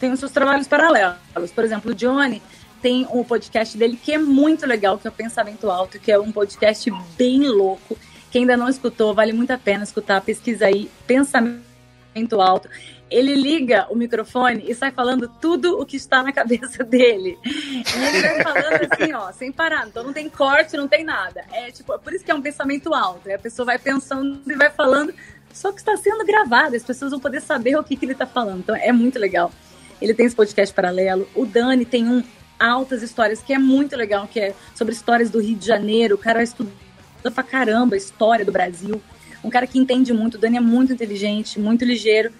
tem os seus trabalhos paralelos. Por exemplo, o Johnny tem um podcast dele que é muito legal, que é o Pensamento Alto, que é um podcast bem louco. Quem ainda não escutou, vale muito a pena escutar. Pesquisa aí, Pensamento Alto. Ele liga o microfone e sai falando tudo o que está na cabeça dele. E ele vai falando assim, ó, sem parar. Então não tem corte, não tem nada. É tipo, por isso que é um pensamento alto. A pessoa vai pensando e vai falando, só que está sendo gravado. As pessoas vão poder saber o que, que ele está falando. Então é muito legal. Ele tem esse podcast paralelo. O Dani tem um altas histórias, que é muito legal, que é sobre histórias do Rio de Janeiro. O cara estuda pra caramba a história do Brasil. Um cara que entende muito. O Dani é muito inteligente, muito ligeiro.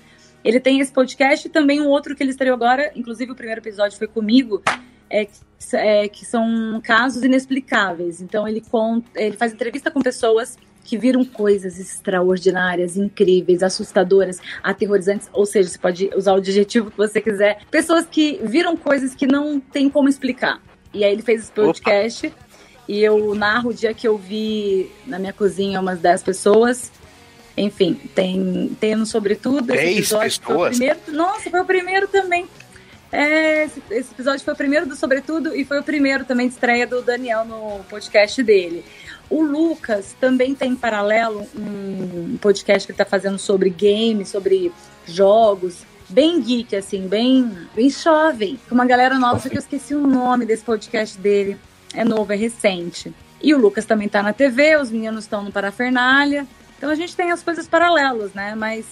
Ele tem esse podcast e também um outro que ele estreou agora, inclusive o primeiro episódio foi comigo, é, que- é, que são casos inexplicáveis. Então ele conta, ele faz entrevista com pessoas que viram coisas extraordinárias, incríveis, assustadoras, aterrorizantes, ou seja, você pode usar o adjetivo que você quiser. Pessoas que viram coisas que não tem como explicar. E aí ele fez esse podcast e eu narro o dia que eu vi na minha cozinha umas 10 pessoas. Enfim, tem, no Sobretudo. esse 10 episódio foi o pessoas? primeiro- nossa, foi o primeiro também. É, esse, esse episódio foi o primeiro do Sobretudo e foi o primeiro também de estreia do Daniel no podcast dele. O Lucas também tem em paralelo um podcast que ele tá fazendo sobre games, sobre jogos, bem geek, assim, bem, bem jovem. Com uma galera nova, só que eu esqueci o nome desse podcast dele. É novo, é recente. E o Lucas também tá na TV, os meninos estão no Parafernália. Então a gente tem as coisas paralelas, né? Mas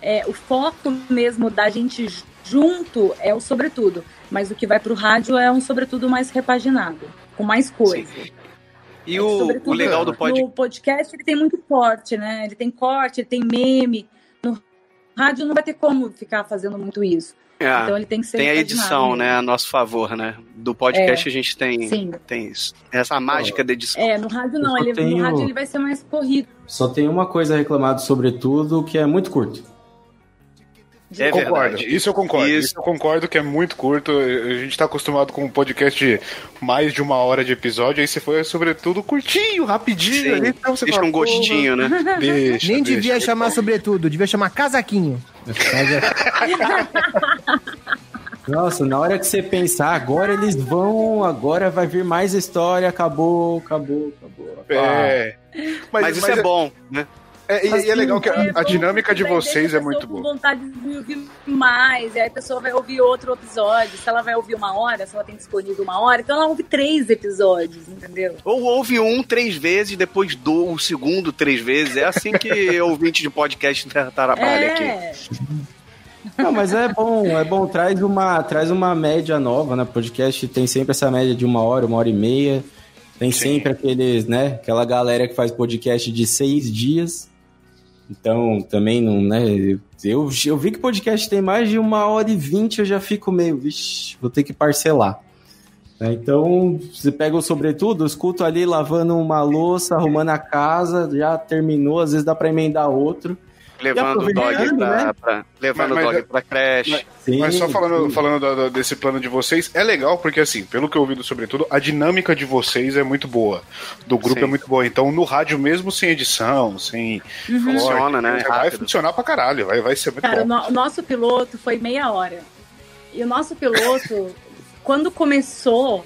é, o foco mesmo da gente junto é o sobretudo. Mas o que vai pro rádio é um sobretudo mais repaginado, com mais coisa. E É o, o legal do podcast. No podcast ele tem muito corte, né? Ele tem corte, ele tem meme. No rádio não vai ter como ficar fazendo muito isso. É, então ele tem que ser tem a edição, mesmo. né, a nosso favor, né? Do podcast a gente tem, Sim. tem isso. Essa mágica da edição. É, no rádio não, ele, tenho- no rádio ele vai ser mais corrido. Só tem uma coisa reclamado sobre tudo, que é muito curto. É concordo. verdade. Isso eu concordo. Isso. Isso. eu concordo que é muito curto. A gente tá acostumado com um podcast de mais de uma hora de episódio, aí você foi sobretudo curtinho, rapidinho. Sim. Então você Deixa fala, um gostinho, né? "Porra, Deixa, Nem deixa." devia chamar sobretudo, devia chamar casaquinho. Nossa, na hora que você pensar, agora eles vão, agora vai vir mais história, acabou, acabou, acabou. É. Mas, isso é, bom, né? É, e, e é legal que a, a dinâmica de vocês é muito boa. vontade de ouvir mais, e aí a pessoa vai ouvir outro episódio. Se ela vai ouvir uma hora, se ela tem disponível uma hora, então ela ouve três episódios, entendeu? Ou ouve um três vezes, depois do o segundo três vezes. É assim que ouvinte de podcast trabalha aqui. É, Não, mas é bom, é bom, traz uma, traz uma média nova, né? Podcast tem sempre essa média de uma hora, uma hora e meia. Tem sempre aqueles, né? Aquela galera que faz podcast de seis dias. Então, também não, né? Eu, eu vi que podcast tem mais de uma hora e vinte, eu já fico meio, vixi, vou ter que parcelar. Né, Então, você pega o sobretudo, escuto ali lavando uma louça, arrumando a casa, já terminou, às vezes dá pra emendar outro. Levando o dog pra, né? pra- levando Mas- o dog pra creche. mas- Sim, Mas só falando, sim. falando da- da- desse plano de vocês, é legal porque, assim, pelo que eu ouvi do sobretudo, a dinâmica de vocês é muito boa. Do grupo Sim. é muito boa. Então, no rádio mesmo, sem edição, sem. Funciona, né? Vai Rápido. funcionar pra caralho. Vai, vai ser muito cara, o, bom. no- o nosso piloto foi meia hora. E o nosso piloto, quando começou,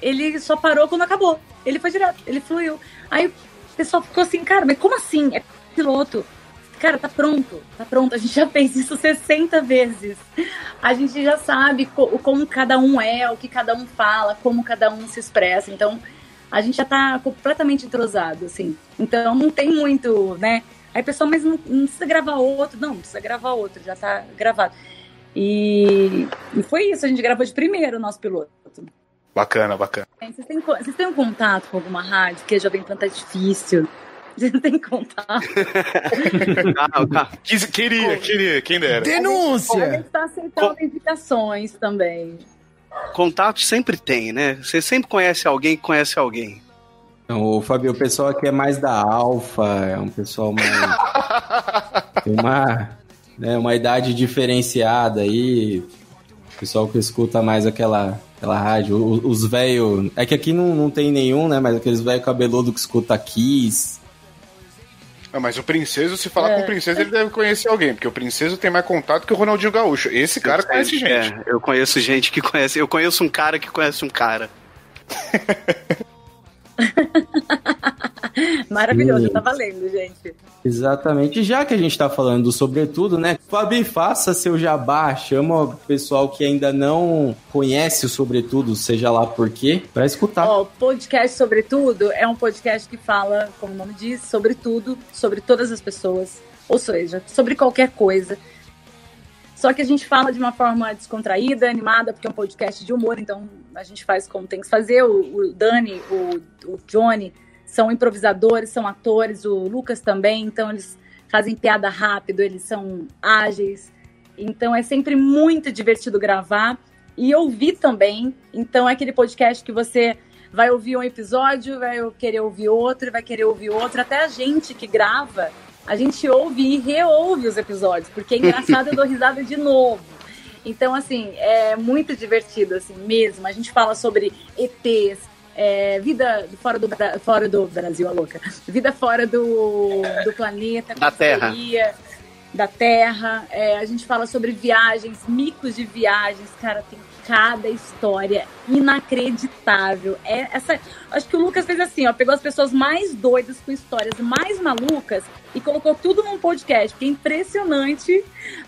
ele só parou quando acabou. Ele foi direto, ele fluiu. Aí o pessoal ficou assim, cara, mas como assim? É piloto. Cara, tá pronto, tá pronto. A gente já fez isso 60 vezes. A gente já sabe co- como cada um é, o que cada um fala, como cada um se expressa. Então, a gente já tá completamente entrosado, assim. Então, não tem muito, né? Aí, pessoal, mas não, não precisa gravar outro. Não, não precisa gravar outro, já tá gravado. E, e foi isso, a gente gravou de primeiro o nosso piloto. Bacana, bacana. Vocês têm, vocês têm um contato com alguma rádio? Porque Jovem Pan tá difícil. Vocês não têm contato. Ah, tá. Quis- Queria, queria, quem dera. A Denúncia! gente tá aceitando indicações também. Contato sempre tem, né? Você sempre conhece alguém que conhece alguém. Então, o Fabio, o pessoal aqui é mais da alfa, é um pessoal mais. tem uma, né, uma idade diferenciada aí. Pessoal que escuta mais aquela, aquela rádio. O- Os velhos. É que aqui não, não tem nenhum, né? Mas aqueles velhos cabeludos que escuta Kiss. Ah, mas o Princeso, se falar É. com o Princeso, ele deve conhecer alguém, porque o Princeso tem mais contato que o Ronaldinho Gaúcho. Esse cara conhece gente. É, eu conheço gente que conhece. Eu conheço um cara que conhece um cara. Maravilhoso, Sim. tá valendo, gente. Exatamente. Já que a gente tá falando do sobretudo, né? Fabi, faça seu jabá, chama o pessoal que ainda não conhece o sobretudo, seja lá por quê, pra escutar. Ó, o podcast Sobretudo é um podcast que fala, como o nome diz, sobre tudo, sobre todas as pessoas, ou seja, sobre qualquer coisa. Só que a gente fala de uma forma descontraída, animada, porque é um podcast de humor, então a gente faz como tem que fazer. O, o Dani, o, o Johnny são improvisadores, são atores, o Lucas também, então eles fazem piada rápido, eles são ágeis. Então é sempre muito divertido gravar e ouvir também. Então é aquele podcast que você vai ouvir um episódio, vai querer ouvir outro, vai querer ouvir outro. Até a gente que grava, a gente ouve e reouve os episódios, porque é engraçado, eu dou risada de novo. Então, assim, é muito divertido, assim, mesmo. A gente fala sobre ETs, é, vida fora do, fora do Brasil, a louca. Vida fora do, do planeta. Da Terra. seria, Da Terra. É, a gente fala sobre viagens, micos de viagens. Cara, tem cada história inacreditável. É essa, acho que o Lucas fez assim, ó, pegou as pessoas mais doidas com histórias mais malucas e colocou tudo num podcast, porque é impressionante.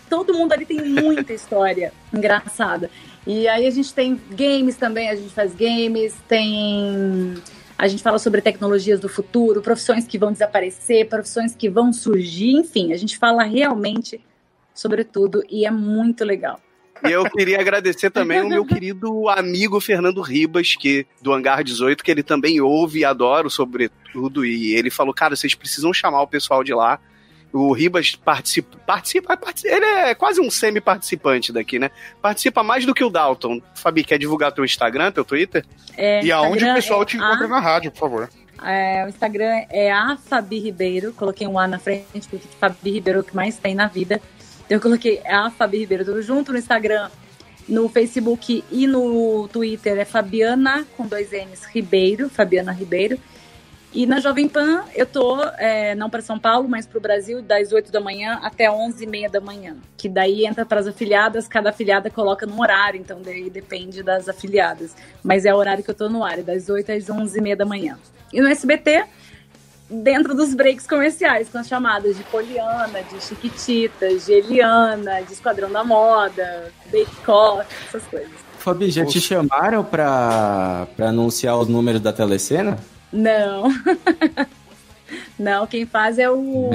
Todo mundo ali tem muita história engraçada. E aí a gente tem games também, a gente faz games, tem a gente fala sobre tecnologias do futuro, profissões que vão desaparecer, profissões que vão surgir, enfim, a gente fala realmente sobre tudo e é muito legal. E eu queria agradecer também o meu querido amigo Fernando Ribas, que do Hangar 18, que ele também ouve e adora sobretudo. E ele falou, cara, vocês precisam chamar o pessoal de lá. O Ribas participa, participa, participa ele é quase um semi-participante daqui, né? Participa mais do que o Dalton. Fabi, quer divulgar teu Instagram, teu Twitter? É, E aonde o Instagram pessoal é te a- encontra na rádio, por favor. É, o Instagram é a Fabi Ribeiro. Coloquei um A na frente, porque Fabi Ribeiro é o que mais tem na vida. Então eu coloquei a Fabi Ribeiro tudo junto no Instagram, no Facebook e no Twitter é Fabiana com dois N's Ribeiro, Fabiana Ribeiro. E na Jovem Pan eu tô, é, não para São Paulo, mas para o Brasil, das 8 da manhã até 11 e meia da manhã. Que daí entra para as afiliadas, cada afiliada coloca num horário, então daí depende das afiliadas. Mas é o horário que eu tô no ar, é das 8 às 11 e meia da manhã. E no SBT, dentro dos breaks comerciais, com as chamadas de Poliana, de Chiquititas, de Eliana, de Esquadrão da Moda, Bake Off, essas coisas. Fabi, já te chamaram pra anunciar os números da telecena? Não. Não, quem faz é o.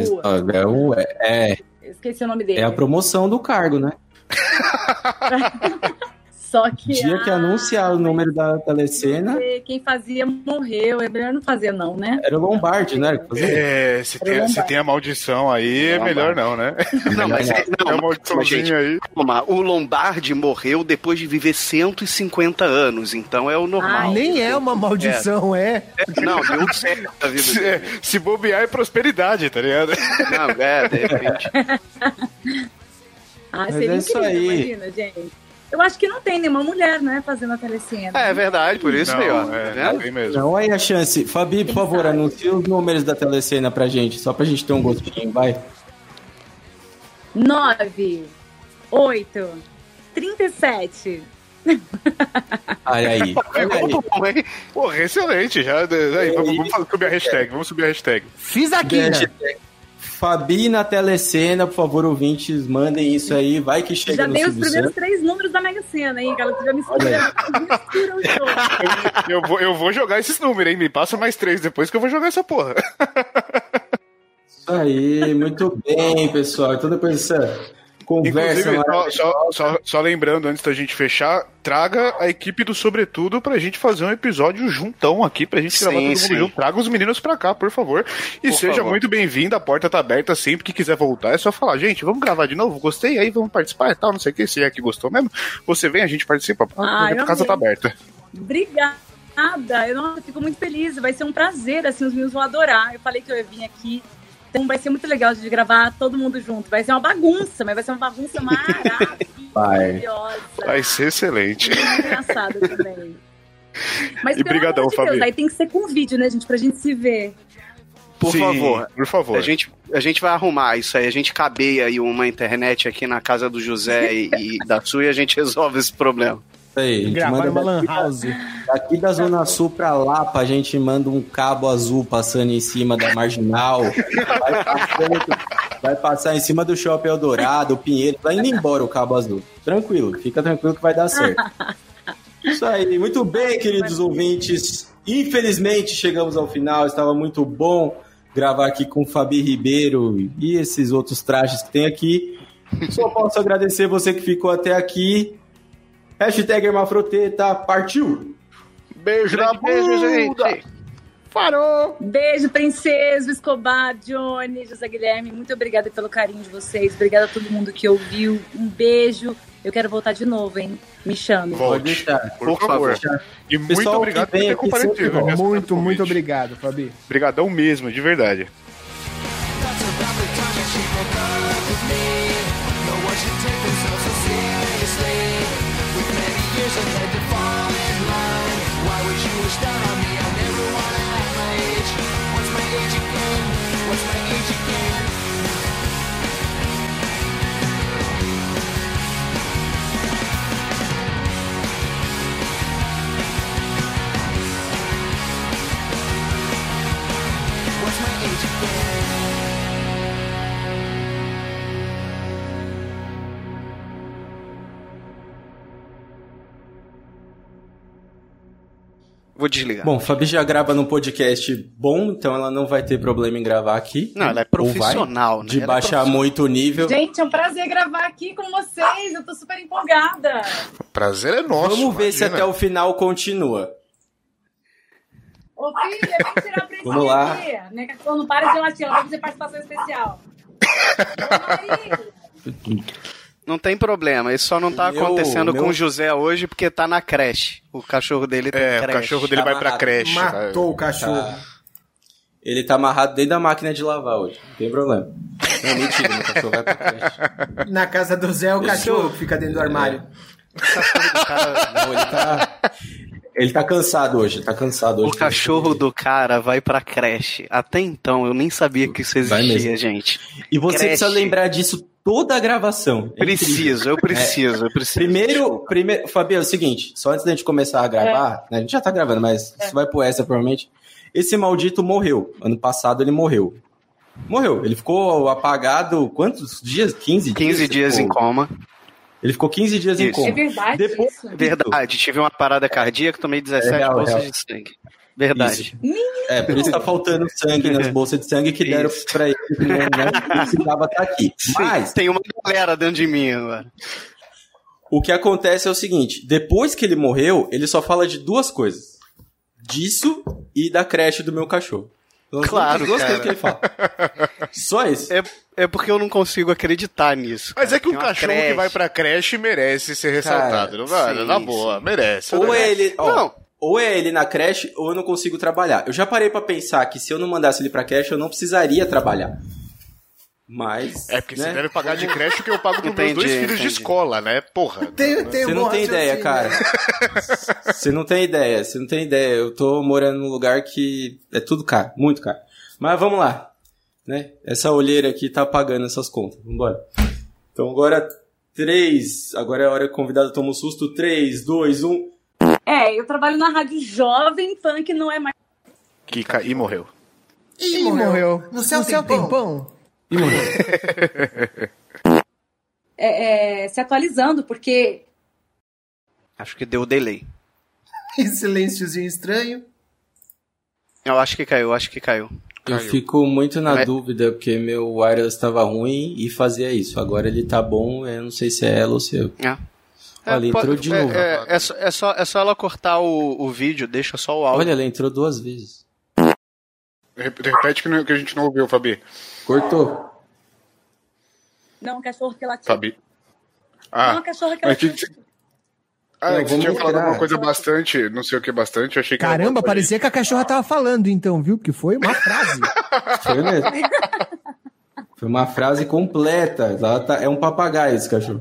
É, o- é, Esqueci o nome dele. é a promoção do cargo, né? Só que. Dia que ah, anunciar o número da telecena, Quem fazia morreu. É melhor não fazer, não, né? era o Lombardi, né? É, se tem, se tem a maldição aí, é melhor não, né? Não, mas, é, não, a mas, maldiçãozinha aí. calma, o Lombardi morreu depois de viver 150 anos, então é o normal. Ai, Nem é uma maldição, é. Não, deu certo a vida Se, se bobear é prosperidade, tá ligado? Não, é, de repente. Ah, Mas seria é isso incrível, aí. imagina, gente. Eu acho que não tem nenhuma mulher, né, fazendo a telecena. É verdade, por isso aí, ó. Não, Tá é, vendo? não tem mesmo. Não, aí a chance. Fabi, por favor, anuncie os números da telecena pra gente, só pra gente ter um gostinho, vai. 9, 8, 37. Olha aí. Olha aí. Muito bom, hein? Porra, excelente. Já, aí, vamos, vamos subir a hashtag. Vamos subir a hashtag. Fiz aqui? Hashtag Fabi na telecena, por favor, ouvintes, mandem isso aí, vai que chega Já no dei os primeiros Santos. três números da Mega Sena, hein, galera? Já mistura, mistura o jogo. Eu vou, eu vou jogar esses números, hein? Me passa mais três depois que eu vou jogar essa porra. Isso aí, muito bem, pessoal. Então depois dessa conversa Inclusive, só, só, só, só lembrando, antes da gente fechar, traga a equipe do Sobretudo pra gente fazer um episódio juntão aqui, pra gente Sim, gravar todo mundo sim. junto. Traga os meninos pra cá, por favor. E Por seja favor. muito bem-vindo, a porta tá aberta sempre que quiser voltar. É só falar, gente, vamos gravar de novo? Gostei, aí vamos participar e tal, não sei o que. Se é que gostou mesmo, você vem, a gente participa. Ah, a eu casa amei. tá aberta. Obrigada. Nada, eu nossa, fico muito feliz. Vai ser um prazer, assim, os meninos vão adorar. Eu falei que eu ia vir aqui. Então vai ser muito legal de gravar todo mundo junto. Vai ser uma bagunça, mas vai ser uma bagunça maravilhosa. Vai ser excelente. Muito engraçado também. Mas E pelo brigadão, amor de Deus, aí tem que ser com vídeo, né, gente? Pra gente se ver. Por Sim, favor. Por favor. A gente, a gente vai arrumar isso aí. A gente cabeia aí uma internet aqui na casa do José e, e da sua e a gente resolve esse problema. Aí, a gente Gravar manda numa lan house. Daqui da Zona Sul pra Lapa, a gente manda um cabo azul passando em cima da Marginal. Vai, passando- vai passar em cima do Shopping Eldorado, o Pinheiro. Vai indo embora o cabo azul. Tranquilo, fica tranquilo que vai dar certo. Isso aí, muito bem, queridos ouvintes. Infelizmente chegamos ao final, estava muito bom gravar aqui com o Fabi Ribeiro e esses outros trajes que tem aqui. Só posso agradecer você que ficou até aqui. Hashtag Hermafroteta, partiu! Beijo na bunda. Parou! Beijo, princesa, Escobar, Johnny, José Guilherme. Muito obrigada pelo carinho de vocês. Obrigada a todo mundo que ouviu. Um beijo. Eu quero voltar de novo, hein? Me chame. Volte. Pode deixar. Por favor. E muito Pessoal obrigado por ter comparecido. nessa Muito, muito obrigado, Fabi. Obrigadão mesmo, de verdade. Vou desligar. Bom, Fabi já grava num podcast bom, então ela não vai ter problema em gravar aqui. Não, ela é vai, profissional, né? De Ela é baixar profissional. muito o nível. Gente, é um prazer gravar aqui com vocês. Eu tô super empolgada. Prazer é nosso. Vamos ver se imagina. até o final continua. Ô, filha, vem tirar a Vamos lá. cachorra não para de latir, ela vai fazer participação especial. Ô, Maria. Não tem problema, isso só não tá Meu- acontecendo meu- com o José hoje porque tá na creche. O cachorro dele tem É, o creche. cachorro dele Tá vai pra amarrado. creche. Matou o cachorro. Tá. Ele tá amarrado dentro da máquina de lavar hoje. Não tem problema. Não, mentira, meu cachorro vai pra creche. Na casa do Zé, o cachorro fica dentro do armário. O cachorro do cara, Não, ele tá. Ele tá cansado hoje, tá cansado hoje. o cachorro do cara vai pra creche. Até então eu nem sabia que isso existia, gente. E você creche. precisa lembrar disso toda a gravação. É. Preciso, eu preciso, eu preciso. Primeiro, primeiro, Fabio, é o seguinte, só antes da gente começar a gravar, né, a gente já tá gravando, mas isso vai pro essa provavelmente. Esse maldito morreu. Ano passado ele morreu. Morreu. Ele ficou apagado quantos dias? 15 dias? 15 dias em coma. Ele ficou 15 dias em Isso. coma. É verdade Depois- isso? Verdade, tive uma parada cardíaca, tomei 17 É real, bolsas real. de sangue. Verdade. É, por isso tá faltando sangue nas bolsas de sangue que deram Isso. pra ele, que não, precisava estar aqui. Mas, Tem uma galera dentro de mim agora. o que acontece é o seguinte, depois que ele morreu, ele só fala de duas coisas. Disso e da creche do meu cachorro. São as Claro, duas cara. coisas que ele fala. Só isso. É, é porque eu não consigo acreditar nisso. Mas cara. é que um Tem cachorro que creche. vai pra creche merece ser ressaltado, Cara, não vai? sim, Na boa, sim. merece. Ou né? ele, ó, Não. Ou é ele na creche ou eu não consigo trabalhar. Eu já parei pra pensar que se eu não mandasse ele pra creche, eu não precisaria trabalhar. Mas, É porque né? você deve pagar de creche o que eu pago pros meus dois Entendi, filhos de entendi. escola, né? Porra. Tem, tem Você não tem ideia, raciocínio. cara. Você não tem ideia, você não tem ideia. Eu tô morando num lugar que é tudo caro, muito caro. Mas vamos lá, né? Essa olheira aqui tá pagando essas contas. Vambora. Então agora, três. Agora é a hora que o convidado toma um susto. Três, dois, um. É, eu trabalho na rádio Jovem Pan, que não é mais. Que ca... E morreu. Ih, Ih, morreu. No céu, tem pão. pão. E morreu. é, é, se atualizando, porque Acho que deu delay. Esse silênciozinho estranho. Eu acho que caiu, acho que caiu. Eu Caiu. fico muito na É. dúvida, porque meu wireless estava ruim e fazia isso. Agora ele tá bom, eu não sei se é ela ou se eu. É. Olha, É, entrou pode- de é, novo. É, é só, é, só, é só ela cortar o, o vídeo, deixa só o áudio. Olha, ela entrou duas vezes. Rep- Repete que, não- que a gente não ouviu, Fabi. Cortou. não, um cachorro que latiu. Fabi. Não, Ah, uma cachorra que mas latiu. que- Ah, Eu é que você tinha falado alguma coisa bastante, não sei o que bastante, eu achei que era Caramba, parecia que a cachorra tava falando então, viu? Que foi uma frase. Foi mesmo. Foi uma frase completa. Ela tá- É um papagaio esse cachorro.